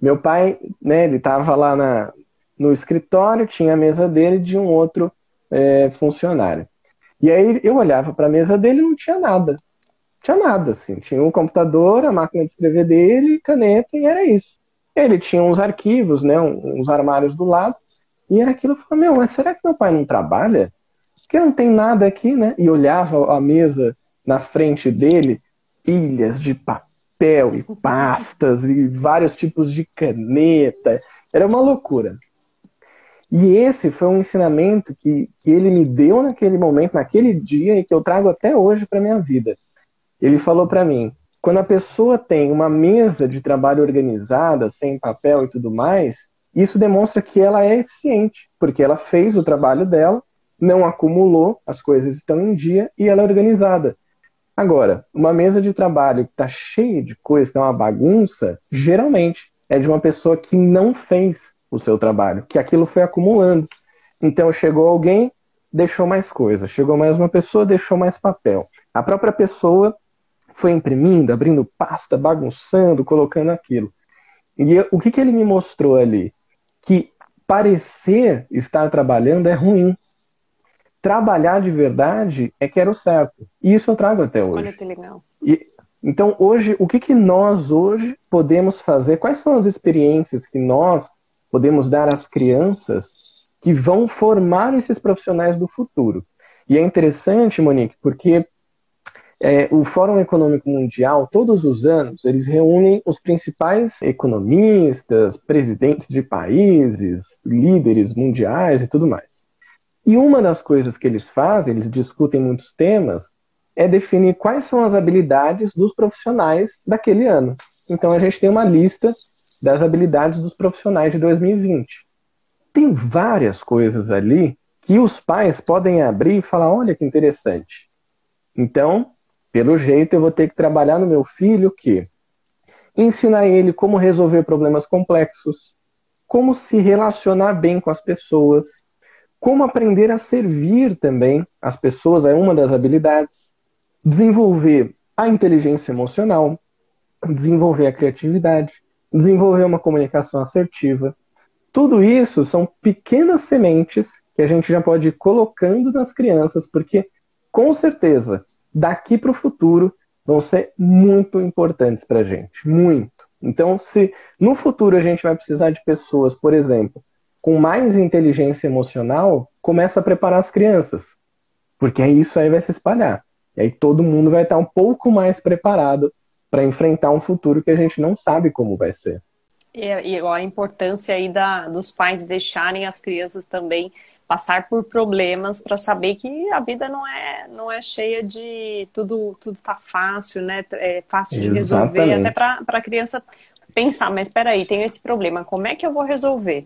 Speaker 3: Meu pai, né, ele estava lá na, no escritório, tinha a mesa dele de um outro é, funcionário. E aí eu olhava para a mesa dele e não tinha nada tinha nada, assim. Tinha um computador, a máquina de escrever dele, caneta, e era isso. Ele tinha uns arquivos, né, uns armários do lado, e era aquilo. Eu falei, meu, mas será que meu pai não trabalha? Porque não tem nada aqui, né? E olhava a mesa na frente dele, pilhas de papel e pastas e vários tipos de caneta. Era uma loucura. E esse foi um ensinamento que, que ele me deu naquele momento, naquele dia, e que eu trago até hoje para minha vida. Ele falou para mim: quando a pessoa tem uma mesa de trabalho organizada, sem papel e tudo mais, isso demonstra que ela é eficiente, porque ela fez o trabalho dela, não acumulou, as coisas estão em dia e ela é organizada. Agora, uma mesa de trabalho que está cheia de coisa, que é uma bagunça, geralmente é de uma pessoa que não fez o seu trabalho, que aquilo foi acumulando. Então chegou alguém, deixou mais coisa, chegou mais uma pessoa, deixou mais papel. A própria pessoa foi imprimindo, abrindo pasta, bagunçando, colocando aquilo. E o que, que ele me mostrou ali? Que parecer estar trabalhando é ruim trabalhar de verdade é que era o certo. E isso eu trago até hoje.
Speaker 2: Olha que legal.
Speaker 3: E, então, hoje, o que, que nós hoje podemos fazer? Quais são as experiências que nós podemos dar às crianças que vão formar esses profissionais do futuro? E é interessante, Monique, porque é, o Fórum Econômico Mundial, todos os anos, eles reúnem os principais economistas, presidentes de países, líderes mundiais e tudo mais. E uma das coisas que eles fazem, eles discutem muitos temas, é definir quais são as habilidades dos profissionais daquele ano. Então a gente tem uma lista das habilidades dos profissionais de 2020. Tem várias coisas ali que os pais podem abrir e falar: olha que interessante. Então, pelo jeito, eu vou ter que trabalhar no meu filho o quê? Ensinar ele como resolver problemas complexos, como se relacionar bem com as pessoas, como aprender a servir também as pessoas é uma das habilidades. Desenvolver a inteligência emocional, desenvolver a criatividade, desenvolver uma comunicação assertiva. Tudo isso são pequenas sementes que a gente já pode ir colocando nas crianças, porque com certeza daqui para o futuro vão ser muito importantes para a gente, muito. Então, se no futuro a gente vai precisar de pessoas, por exemplo, com mais inteligência emocional, começa a preparar as crianças. Porque aí isso aí vai se espalhar. E aí todo mundo vai estar um pouco mais preparado para enfrentar um futuro que a gente não sabe como vai ser.
Speaker 2: E, e a importância aí da, dos pais deixarem as crianças também passar por problemas para saber que a vida não é não é cheia de tudo tudo está fácil né é fácil de Exatamente. resolver até para a criança pensar mas espera aí tem esse problema como é que eu vou resolver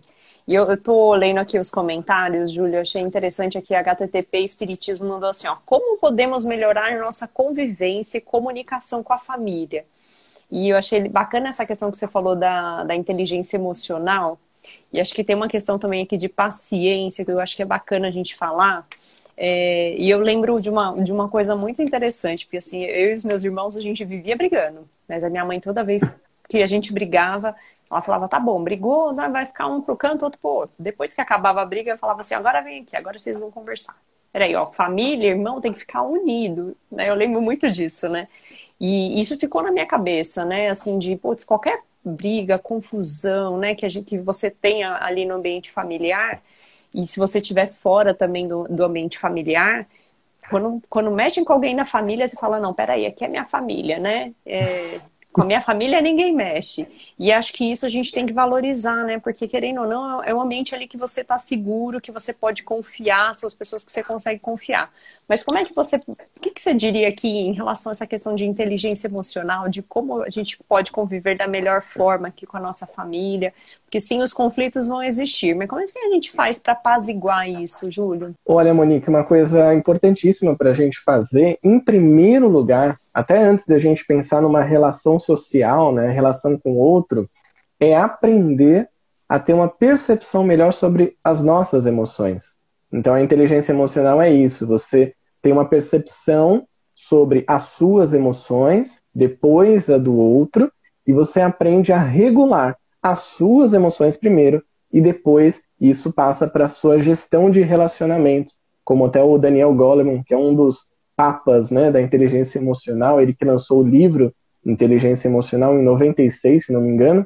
Speaker 2: e eu, estou lendo aqui os comentários, Júlia, achei interessante aqui, a HTTP Espiritismo mandou assim, ó, como podemos melhorar nossa convivência e comunicação com a família? E eu achei bacana essa questão que você falou da, da inteligência emocional, e acho que tem uma questão também aqui de paciência, que eu acho que é bacana a gente falar, é, e eu lembro de uma, de uma coisa muito interessante, porque assim, eu e os meus irmãos, a gente vivia brigando, mas a minha mãe toda vez que a gente brigava, ela falava, tá bom, brigou, vai ficar um pro canto, outro pro outro. Depois que acabava a briga, eu falava assim, agora vem aqui, agora vocês vão conversar. Peraí, ó, família, irmão tem que ficar unido, né? Eu lembro muito disso, né? E isso ficou na minha cabeça, né? Assim, de, putz, qualquer briga, confusão, né, que, a gente, que você tenha ali no ambiente familiar, e se você estiver fora também do, do ambiente familiar, quando, quando mexem com alguém na família, você fala, não, peraí, aqui é minha família, né? É, com a minha família ninguém mexe. E acho que isso a gente tem que valorizar, né? Porque querendo ou não, é um ambiente ali que você está seguro, que você pode confiar, são as pessoas que você consegue confiar. Mas como é que você. O que, que você diria aqui em relação a essa questão de inteligência emocional, de como a gente pode conviver da melhor forma aqui com a nossa família? Porque sim, os conflitos vão existir, mas como é que a gente faz para apaziguar isso, Júlio?
Speaker 3: Olha, Monique, uma coisa importantíssima para a gente fazer, em primeiro lugar, até antes da gente pensar numa relação social, né, relação com o outro, é aprender a ter uma percepção melhor sobre as nossas emoções. Então, a inteligência emocional é isso, você tem uma percepção sobre as suas emoções, depois a do outro, e você aprende a regular as suas emoções primeiro, e depois isso passa para a sua gestão de relacionamentos, como até o Daniel Goleman, que é um dos papas né, da inteligência emocional, ele que lançou o livro Inteligência Emocional em 96, se não me engano,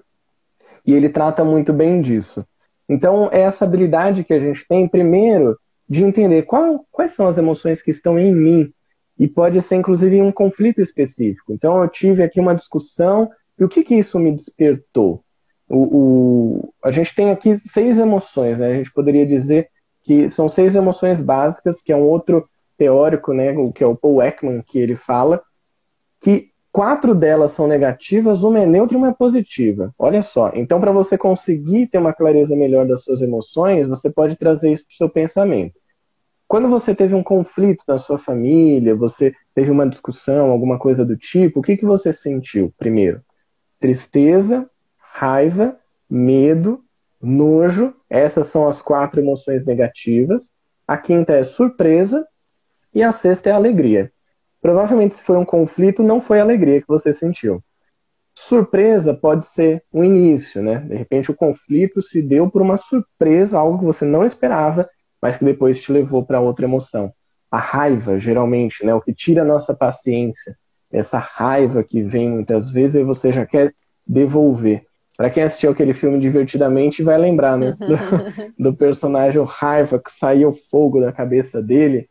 Speaker 3: e ele trata muito bem disso. Então, é essa habilidade que a gente tem, primeiro, de entender qual, quais são as emoções que estão em mim. E pode ser, inclusive, um conflito específico. Então, eu tive aqui uma discussão, e o que, que isso me despertou? O, o, a gente tem aqui seis emoções, né? A gente poderia dizer que são seis emoções básicas, que é um outro teórico, né, que é o Paul Ekman, que ele fala que quatro delas são negativas, uma é neutra e uma é positiva. Olha só. Então, para você conseguir ter uma clareza melhor das suas emoções, você pode trazer isso para o seu pensamento. quando você teve um conflito na sua família, você teve uma discussão, alguma coisa do tipo, o que, que você sentiu primeiro? Tristeza, raiva, medo, nojo. Essas são as quatro emoções negativas. A quinta é surpresa e a sexta é alegria. Provavelmente, se foi um conflito, não foi alegria que você sentiu. Surpresa pode ser um início, né? De repente, o conflito se deu por uma surpresa, algo que você não esperava, mas que depois te levou para outra emoção. A raiva, geralmente, né? O que tira a nossa paciência, essa raiva que vem muitas vezes e você já quer devolver. Para quem assistiu aquele filme divertidamente, vai lembrar, né? [laughs] Do, do personagem o Raiva que o fogo da cabeça dele.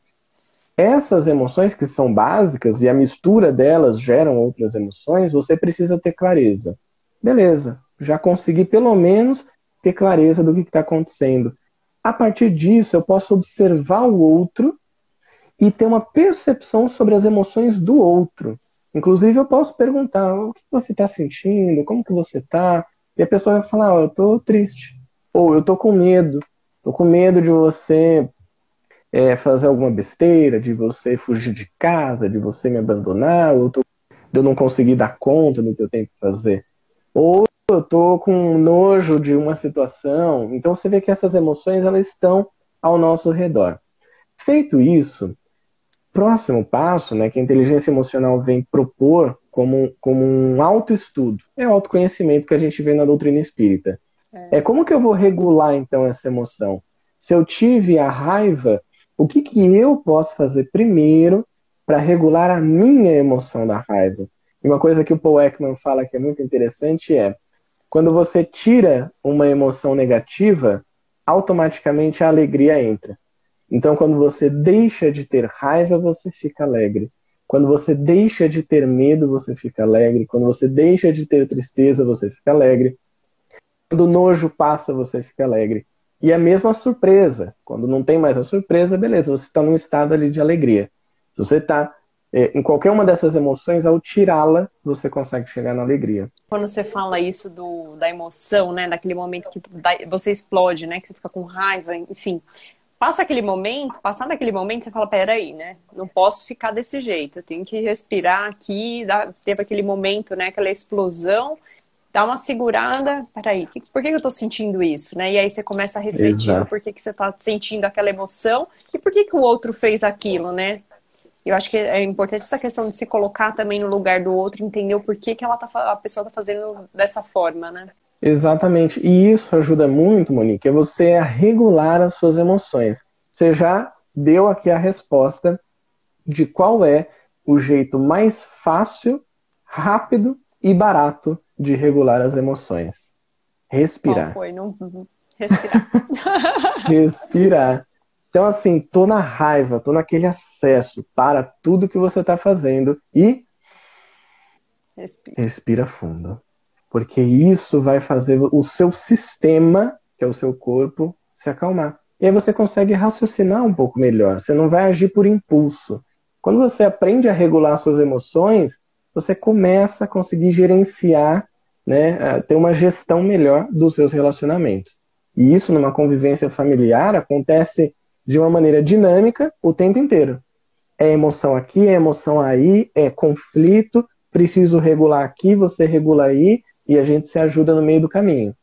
Speaker 3: Essas emoções que são básicas e a mistura delas geram outras emoções, você precisa ter clareza. Beleza, já consegui pelo menos ter clareza do que está acontecendo. A partir disso, eu posso observar o outro e ter uma percepção sobre as emoções do outro. Inclusive, eu posso perguntar o que você está sentindo, como que você está, e a pessoa vai falar, oh, eu estou triste, ou eu estou com medo, estou com medo de você é, fazer alguma besteira, de você fugir de casa, de você me abandonar, ou tô, de eu não conseguir dar conta do que eu tenho que fazer. Ou eu estou com nojo de uma situação. Então você vê que essas emoções elas estão ao nosso redor. Feito isso, próximo passo, né, que a inteligência emocional vem propor como, como um autoestudo, é o autoconhecimento que a gente vê na doutrina espírita. É. é como que eu vou regular então essa emoção? Se eu tive a raiva, o que, que eu posso fazer primeiro para regular a minha emoção da raiva? E uma coisa que o Paul Ekman fala que é muito interessante é quando você tira uma emoção negativa, automaticamente a alegria entra. Então, quando você deixa de ter raiva, você fica alegre. Quando você deixa de ter medo, você fica alegre. Quando você deixa de ter tristeza, você fica alegre. Quando o nojo passa, você fica alegre. E a mesma surpresa. Quando não tem mais a surpresa, beleza, você está num estado ali de alegria. Se você está é, em qualquer uma dessas emoções, ao tirá-la, você consegue chegar na alegria.
Speaker 2: Quando você fala isso do, da emoção, né, daquele momento que você explode, né, que você fica com raiva, enfim, passa aquele momento, passar daquele momento, você fala, peraí, né? Não posso ficar desse jeito, eu tenho que respirar aqui, dar, teve aquele momento, né? Aquela explosão, dá uma segurada, peraí, por que, eu tô sentindo isso, né? E aí você começa a refletir Exato. por que, que você tá sentindo aquela emoção e por que, que o outro fez aquilo, né? Eu acho que é importante essa questão de se colocar também no lugar do outro, entender o porquê que ela tá, a pessoa tá fazendo dessa forma, né?
Speaker 3: Exatamente. E isso ajuda muito, Monique, é você a regular as suas emoções. Você já deu aqui a resposta de qual é o jeito mais fácil, rápido e barato de regular as emoções. Respirar.
Speaker 2: Foi? Não... Respirar. [laughs]
Speaker 3: Respirar. Então, assim, tô na raiva, tô naquele acesso para tudo que você está fazendo e
Speaker 2: Respira.
Speaker 3: Respira fundo porque isso vai fazer o seu sistema, que é o seu corpo, se acalmar. E aí você consegue raciocinar um pouco melhor, você não vai agir por impulso. Quando você aprende a regular suas emoções, você começa a conseguir gerenciar, né, ter uma gestão melhor dos seus relacionamentos. E isso numa convivência familiar acontece de uma maneira dinâmica o tempo inteiro. É emoção aqui, é emoção aí, é conflito, preciso regular aqui, você regula aí, e a gente se ajuda no meio do caminho.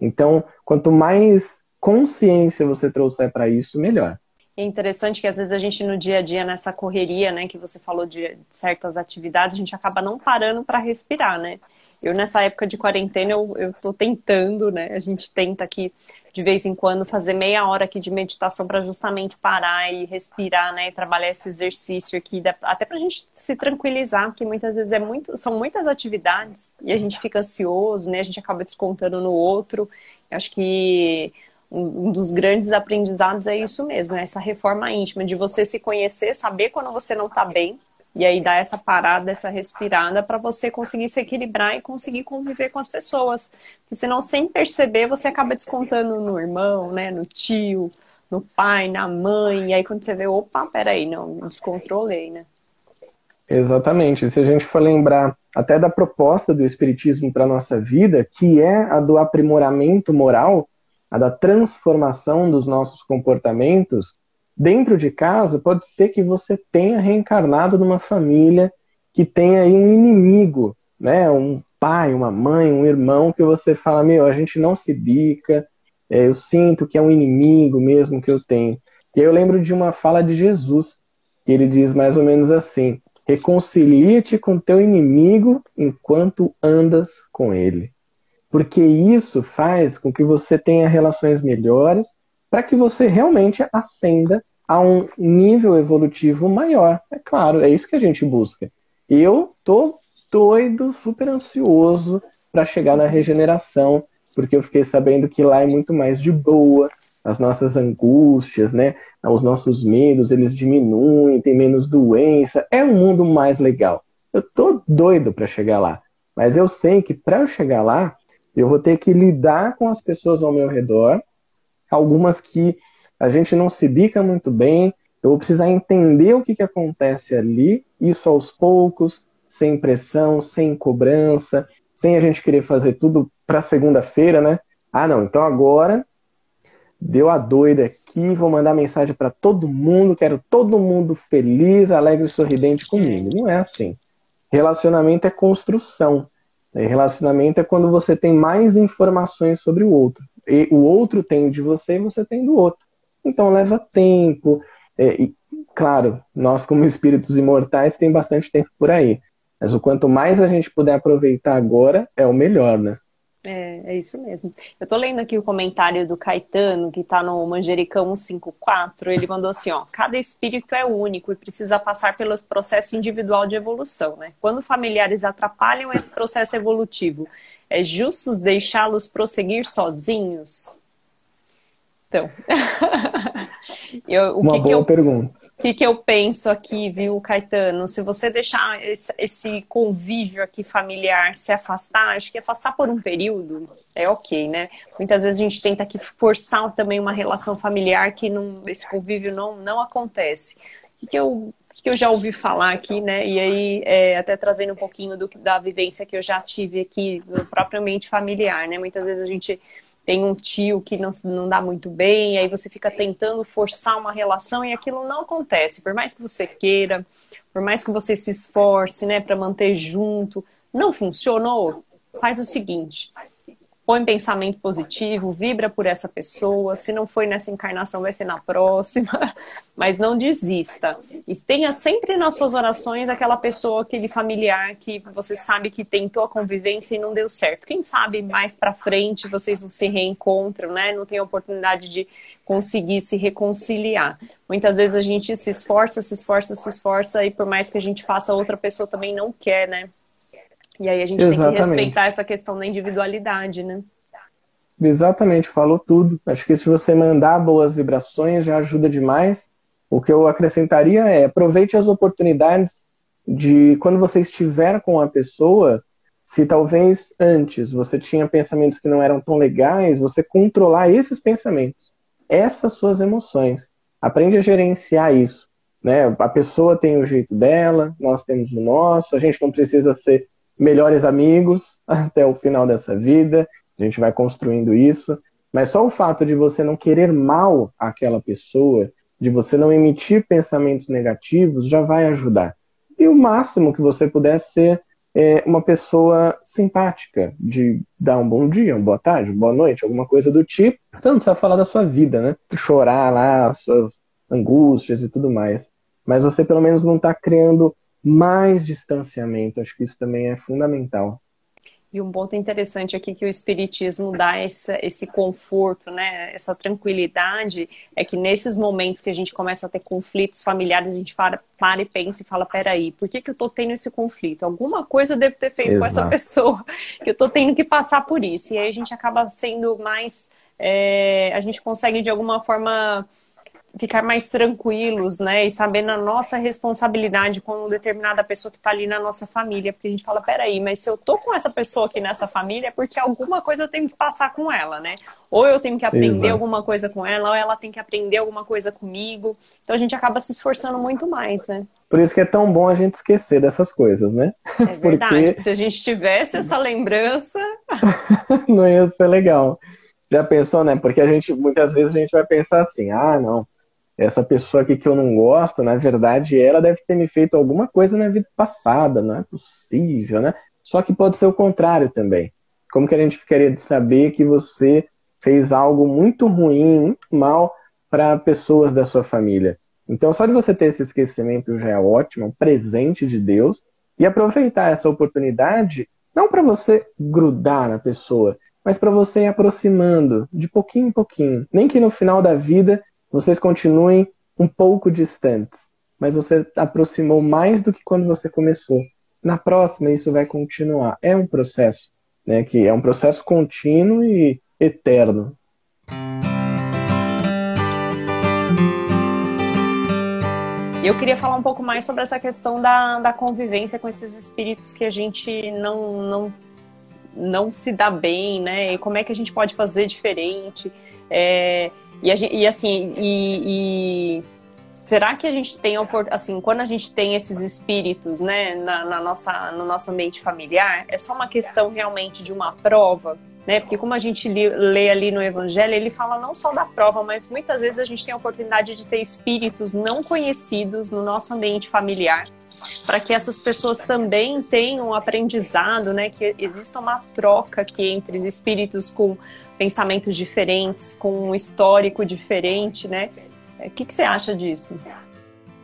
Speaker 3: Então, quanto mais consciência você trouxer para isso, melhor.
Speaker 2: É interessante que às vezes a gente no dia a dia, nessa correria, né, que você falou de certas atividades, a gente acaba não parando para respirar, né? Eu nessa época de quarentena eu, eu tô tentando, né? A gente tenta aqui de vez em quando fazer meia hora aqui de meditação para justamente parar e respirar, né? E trabalhar esse exercício aqui, até para a gente se tranquilizar, porque muitas vezes é muito, são muitas atividades e a gente fica ansioso, né? A gente acaba descontando no outro. Acho que um dos grandes aprendizados é isso mesmo, é essa reforma íntima, de você se conhecer, saber quando você não está bem, e aí dar essa parada, essa respirada para você conseguir se equilibrar e conseguir conviver com as pessoas. Porque senão, sem perceber, você acaba descontando no irmão, né, no tio, no pai, na mãe. E aí quando você vê, opa, peraí, não, descontrolei, né?
Speaker 3: Exatamente. Se a gente for lembrar até da proposta do Espiritismo para a nossa vida, que é a do aprimoramento moral, a da transformação dos nossos comportamentos, dentro de casa, pode ser que você tenha reencarnado numa família que tem aí um inimigo, né? Um pai, uma mãe, um irmão que você fala, meu, a gente não se bica, é, eu sinto que é um inimigo mesmo que eu tenho. E eu lembro de uma fala de Jesus, que ele diz mais ou menos assim: reconcilia-te com teu inimigo enquanto andas com ele. Porque isso faz com que você tenha relações melhores, para que você realmente ascenda a um nível evolutivo maior. É claro, é isso que a gente busca. Eu tô doido, super ansioso para chegar na regeneração, porque eu fiquei sabendo que lá é muito mais de boa, as nossas angústias, né? Os nossos medos, eles diminuem, tem menos doença, é um mundo mais legal. Eu tô doido para chegar lá, mas eu sei que para eu chegar lá, eu vou ter que lidar com as pessoas ao meu redor, algumas que a gente não se bica muito bem, eu vou precisar entender o que, que acontece ali, isso aos poucos, sem pressão, sem cobrança, sem a gente querer fazer tudo para segunda-feira, né? Ah, não, então agora deu a doida aqui, vou mandar mensagem para todo mundo, quero todo mundo feliz, alegre e sorridente comigo. Não é assim. Relacionamento é construção. Relacionamento é quando você tem mais informações sobre o outro. E o outro tem de você e você tem do outro. Então leva tempo. É, e, claro, nós como espíritos imortais tem bastante tempo por aí. Mas o quanto mais a gente puder aproveitar agora, é o melhor, né?
Speaker 2: É, é isso mesmo. Eu tô lendo aqui o comentário do Caetano, que tá no Manjericão 154. Ele mandou assim: ó, cada espírito é único e precisa passar pelo processo individual de evolução, né? Quando familiares atrapalham esse processo evolutivo, é justo deixá-los prosseguir sozinhos? Então, [laughs]
Speaker 3: eu, o Uma que boa que eu, pergunta.
Speaker 2: O que, que eu penso aqui, viu, Caetano? Se você deixar esse, convívio aqui familiar se afastar, acho que afastar por um período é ok, né? Muitas vezes a gente tenta aqui forçar também uma relação familiar que não, esse convívio não, não acontece. O que, que eu que eu já ouvi falar aqui, né? E aí, é, até trazendo um pouquinho do, da vivência que eu já tive aqui, propriamente familiar, né? Muitas vezes a gente tem um tio que não, não dá muito bem, aí você fica tentando forçar uma relação e aquilo não acontece. Por mais que você queira, por mais que você se esforce, né, para manter junto, não funcionou, faz o seguinte: põe pensamento positivo, vibra por essa pessoa. Se não foi nessa encarnação, vai ser na próxima. [laughs] Mas não desista. E tenha sempre nas suas orações aquela pessoa, aquele familiar que você sabe que tentou a convivência e não deu certo. Quem sabe mais para frente vocês não se reencontram, né? Não tem a oportunidade de conseguir se reconciliar. Muitas vezes a gente se esforça, se esforça, se esforça e por mais que a gente faça, outra pessoa também não quer, né? E aí a gente Exatamente. tem que respeitar essa questão da individualidade, né?
Speaker 3: Exatamente, falou tudo. Acho que se você mandar boas vibrações já ajuda demais. O que eu acrescentaria é aproveite as oportunidades de quando você estiver com a pessoa, se talvez antes você tinha pensamentos que não eram tão legais, você controlar esses pensamentos, essas suas emoções. Aprende a gerenciar isso. Né? A pessoa tem o jeito dela, nós temos o nosso, a gente não precisa ser melhores amigos [laughs] até o final dessa vida. A gente vai construindo isso. Mas só o fato de você não querer mal àquela pessoa, de você não emitir pensamentos negativos, já vai ajudar. E o máximo que você puder ser é uma pessoa simpática, de dar um bom dia, uma boa tarde, uma boa noite, alguma coisa do tipo. Você não precisa falar da sua vida, né? Chorar lá, suas angústias e tudo mais. Mas você pelo menos não está criando mais distanciamento. Acho que isso também é fundamental.
Speaker 2: E um ponto interessante aqui que o Espiritismo dá esse, esse conforto, né, essa tranquilidade, é que nesses momentos que a gente começa a ter conflitos familiares, a gente para, para e pensa e fala, peraí, por que, que eu tô tendo esse conflito? Alguma coisa eu devo ter feito Exato. com essa pessoa, [laughs] que eu tô tendo que passar por isso. E aí a gente acaba sendo mais... É, a gente consegue, de alguma forma ficar mais tranquilos, né? E sabendo a nossa responsabilidade com determinada pessoa que está ali na nossa família. Porque a gente fala, peraí, mas se eu tô com essa pessoa aqui nessa família, é porque alguma coisa eu tenho que passar com ela, né? Ou eu tenho que aprender Exato. alguma coisa com ela, ou ela tem que aprender alguma coisa comigo. Então a gente acaba se esforçando muito mais, né?
Speaker 3: Por isso que é tão bom a gente esquecer dessas coisas, né?
Speaker 2: É [laughs] verdade. Porque... Se a gente tivesse essa lembrança. [laughs]
Speaker 3: não ia ser legal. Já pensou, né? Porque a gente, muitas vezes, a gente vai pensar assim, ah, não essa pessoa aqui que eu não gosto, na verdade, ela deve ter me feito alguma coisa na vida passada, não é possível, né? Só que pode ser o contrário também. Como que a gente ficaria de saber que você fez algo muito ruim, muito mal para pessoas da sua família? Então, só de você ter esse esquecimento já é ótimo, um presente de Deus, e aproveitar essa oportunidade, não para você grudar na pessoa, mas para você ir aproximando de pouquinho em pouquinho. Nem que no final da vida vocês continuem um pouco distantes, mas você aproximou mais do que quando você começou. Na próxima, isso vai continuar. É um processo, né, que é um processo contínuo e eterno.
Speaker 2: Eu queria falar um pouco mais sobre essa questão da, da convivência com esses espíritos que a gente não, não, não se dá bem, né? E como é que a gente pode fazer diferente. É, e, gente, e, assim, e, e, será que a gente tem, assim, quando a gente tem esses espíritos, né, na, na, nossa, no nosso ambiente familiar, é só uma questão realmente de uma prova? né? Porque como a gente lê ali no Evangelho, ele fala não só da prova, mas muitas vezes a gente tem a oportunidade de ter espíritos não conhecidos no nosso ambiente familiar, para que essas pessoas também tenham aprendizado, né? Que exista uma troca aqui entre os espíritos com pensamentos diferentes, com um histórico diferente, né? O que, que você acha disso?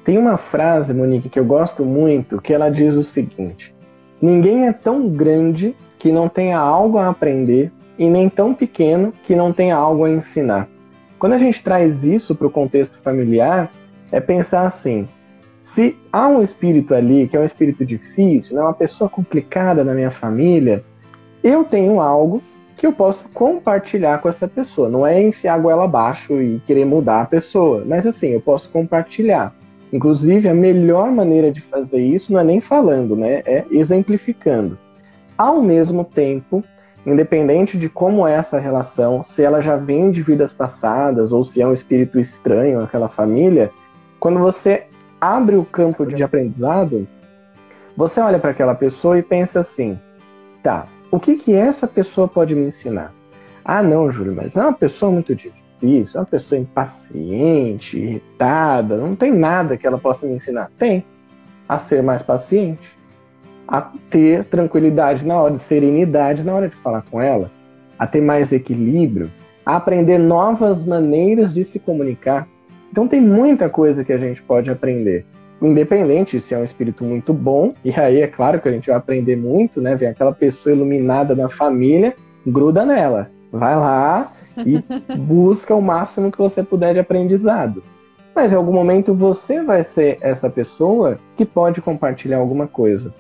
Speaker 3: Tem uma frase, Monique, que eu gosto muito, que ela diz o seguinte: Ninguém é tão grande que não tenha algo a aprender e nem tão pequeno que não tenha algo a ensinar. Quando a gente traz isso para o contexto familiar, é pensar assim: se há um espírito ali que é um espírito difícil, é uma pessoa complicada na minha família, eu tenho algo que eu posso compartilhar com essa pessoa. Não é enfiar a goela abaixo e querer mudar a pessoa, mas assim, eu posso compartilhar. Inclusive, a melhor maneira de fazer isso não é nem falando, né? É exemplificando. Ao mesmo tempo, independente de como é essa relação, se ela já vem de vidas passadas ou se é um espírito estranho àquela família, quando você abre o campo de aprendizado, você olha para aquela pessoa e pensa assim: tá, o que que essa pessoa pode me ensinar? Ah, não, Júlio, mas é uma pessoa muito difícil, é uma pessoa impaciente, irritada, não tem nada que ela possa me ensinar. Tem. A ser mais paciente, a ter tranquilidade na hora, serenidade na hora de falar com ela, a ter mais equilíbrio, a aprender novas maneiras de se comunicar. Então tem muita coisa que a gente pode aprender. Independente se é um espírito muito bom, e aí é claro que a gente vai aprender muito, né? Vem aquela pessoa iluminada na família, gruda nela. Vai lá e [laughs] busca o máximo que você puder de aprendizado. Mas em algum momento você vai ser essa pessoa que pode compartilhar alguma coisa.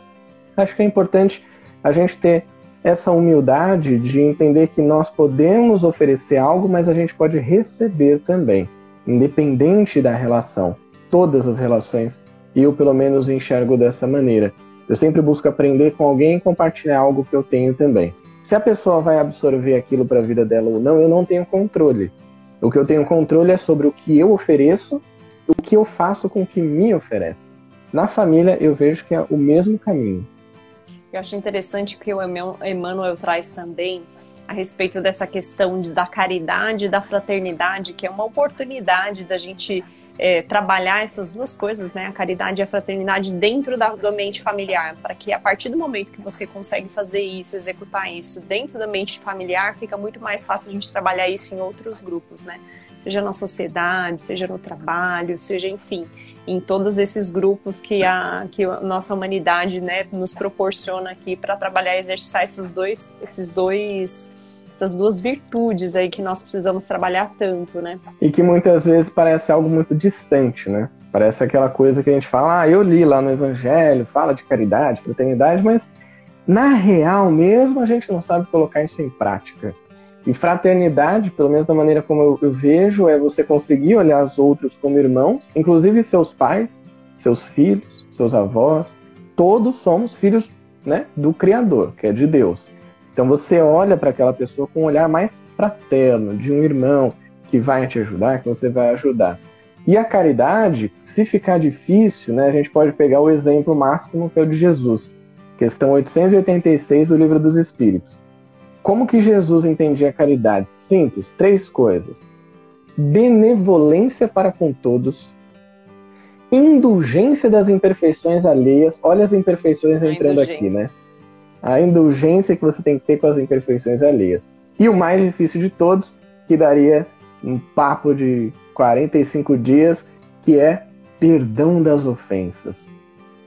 Speaker 3: Acho que é importante a gente ter essa humildade de entender que nós podemos oferecer algo, mas a gente pode receber também, independente da relação. Todas as relações, eu pelo menos enxergo dessa maneira. Eu sempre busco aprender com alguém e compartilhar algo que eu tenho também. Se a pessoa vai absorver aquilo para a vida dela ou não, eu não tenho controle. O que eu tenho controle é sobre o que eu ofereço, o que eu faço com o que me oferece. Na família, eu vejo que é o mesmo caminho.
Speaker 2: Eu acho interessante que o Emmanuel traz também a respeito dessa questão da caridade da fraternidade, que é uma oportunidade da gente é, trabalhar essas duas coisas, né, a caridade e a fraternidade dentro da, do ambiente familiar, para que a partir do momento que você consegue fazer isso, executar isso dentro do ambiente familiar, fica muito mais fácil a gente trabalhar isso em outros grupos, né, seja na sociedade, seja no trabalho, seja enfim em todos esses grupos que a, que a nossa humanidade né, nos proporciona aqui para trabalhar e exercitar esses dois, esses dois essas duas virtudes aí que nós precisamos trabalhar tanto, né?
Speaker 3: E que muitas vezes parece algo muito distante, né? Parece aquela coisa que a gente fala, ah, eu li lá no Evangelho, fala de caridade, fraternidade, mas na real mesmo a gente não sabe colocar isso em prática. E fraternidade, pelo menos da maneira como eu, eu vejo, é você conseguir olhar os outros como irmãos, inclusive seus pais, seus filhos, seus avós. Todos somos filhos né, do Criador, que é de Deus. Então você olha para aquela pessoa com um olhar mais fraterno, de um irmão que vai te ajudar, que você vai ajudar. E a caridade, se ficar difícil, né, a gente pode pegar o exemplo máximo que é o de Jesus, questão 886 do Livro dos Espíritos. Como que Jesus entendia a caridade? Simples, três coisas. benevolência para com todos, indulgência das imperfeições alheias. Olha as imperfeições entrando aqui, né? A indulgência que você tem que ter com as imperfeições alheias. E o mais difícil de todos, que daria um papo de 45 dias, que é perdão das ofensas.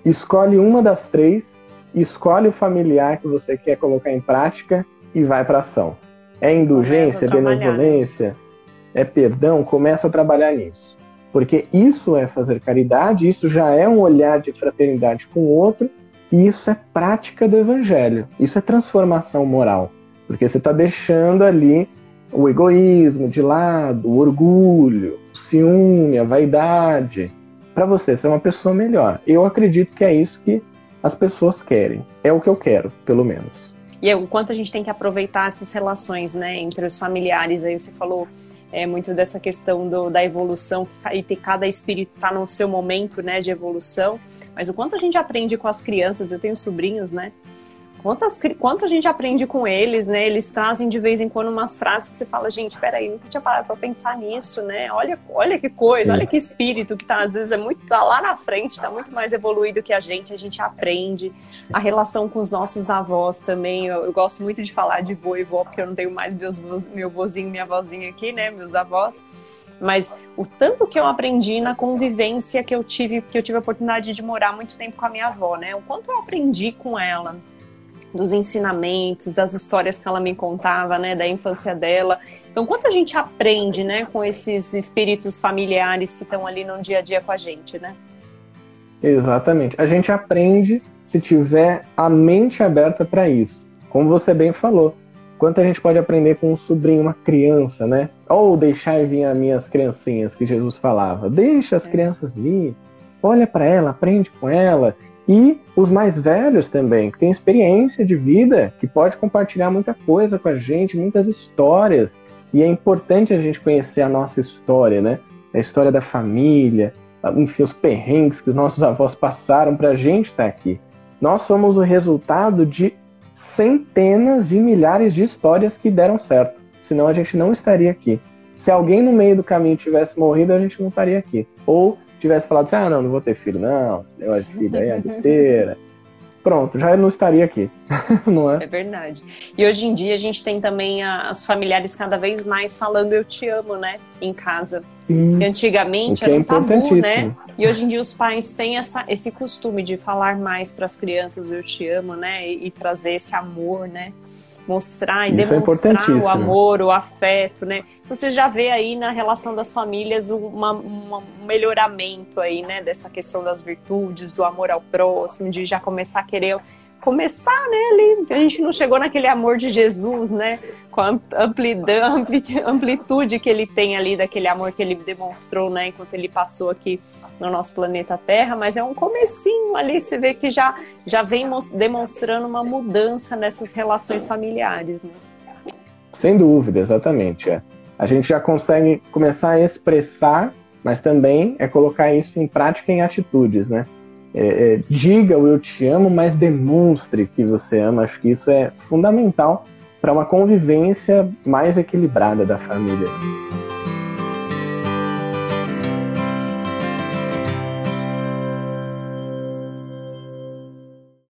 Speaker 3: Escolhe uma das três, escolhe o familiar que você quer colocar em prática e vai para ação. É indulgência, é benevolência, é perdão, começa a trabalhar nisso. Porque isso é fazer caridade, isso já é um olhar de fraternidade com o outro, e isso é prática do evangelho. Isso é transformação moral. Porque você está deixando ali o egoísmo de lado, o orgulho, o ciúme, a vaidade, para você ser uma pessoa melhor. Eu acredito que é isso que as pessoas querem. É o que eu quero, pelo menos.
Speaker 2: E é o quanto a gente tem que aproveitar essas relações, né, entre os familiares. Aí você falou é, muito dessa questão do, da evolução e ter cada espírito tá no seu momento, né, de evolução. Mas o quanto a gente aprende com as crianças. Eu tenho sobrinhos, né? Quantas, quanto a gente aprende com eles, né? Eles trazem de vez em quando umas frases que você fala, gente, peraí, nunca tinha parado pra pensar nisso, né? Olha, olha que coisa, Sim. olha que espírito que tá, às vezes é muito, tá lá na frente, tá muito mais evoluído que a gente, a gente aprende. A relação com os nossos avós também, eu, eu gosto muito de falar de vô e vó, porque eu não tenho mais meus, meu vozinho e minha vozinha aqui, né? Meus avós mas o tanto que eu aprendi na convivência que eu tive, que eu tive a oportunidade de morar muito tempo com a minha avó, né? O quanto eu aprendi com ela, dos ensinamentos, das histórias que ela me contava, né, da infância dela. Então, quanto a gente aprende, né, com esses espíritos familiares que estão ali no dia a dia com a gente, né?
Speaker 3: Exatamente. A gente aprende se tiver a mente aberta para isso. Como você bem falou, quanto a gente pode aprender com um sobrinho, uma criança, né? Ou deixar vir as minhas criancinhas, que Jesus falava. Deixa as é. crianças vir, olha para ela, aprende com ela. E os mais velhos também, que têm experiência de vida, que pode compartilhar muita coisa com a gente, muitas histórias. E é importante a gente conhecer a nossa história, né? A história da família, enfim, os perrengues que os nossos avós passaram para a gente estar tá aqui. Nós somos o resultado de centenas de milhares de histórias que deram certo. Senão a gente não estaria aqui. Se alguém no meio do caminho tivesse morrido, a gente não estaria aqui. Ou tivesse falado assim, ah, não, não vou ter filho, não, esse negócio de filho aí é besteira. [laughs] Pronto, já não estaria aqui, [laughs] não é?
Speaker 2: É verdade. E hoje em dia a gente tem também as familiares cada vez mais falando eu te amo, né, em casa. E antigamente era é um tabu, né? E hoje em dia os pais têm essa, esse costume de falar mais para as crianças eu te amo, né? E, e trazer esse amor, né? Mostrar e Isso é demonstrar é o amor, o afeto, né? Você já vê aí na relação das famílias uma, uma, um melhoramento aí, né? Dessa questão das virtudes, do amor ao próximo, de já começar a querer começar, né, ali. A gente não chegou naquele amor de Jesus, né? Com a amplitude que ele tem ali, daquele amor que ele demonstrou, né, enquanto ele passou aqui no nosso planeta Terra, mas é um comecinho ali, você vê que já, já vem demonstrando uma mudança nessas relações familiares, né?
Speaker 3: Sem dúvida, exatamente. É. A gente já consegue começar a expressar, mas também é colocar isso em prática em atitudes, né? É, é, diga o eu te amo, mas demonstre que você ama. Acho que isso é fundamental para uma convivência mais equilibrada da família.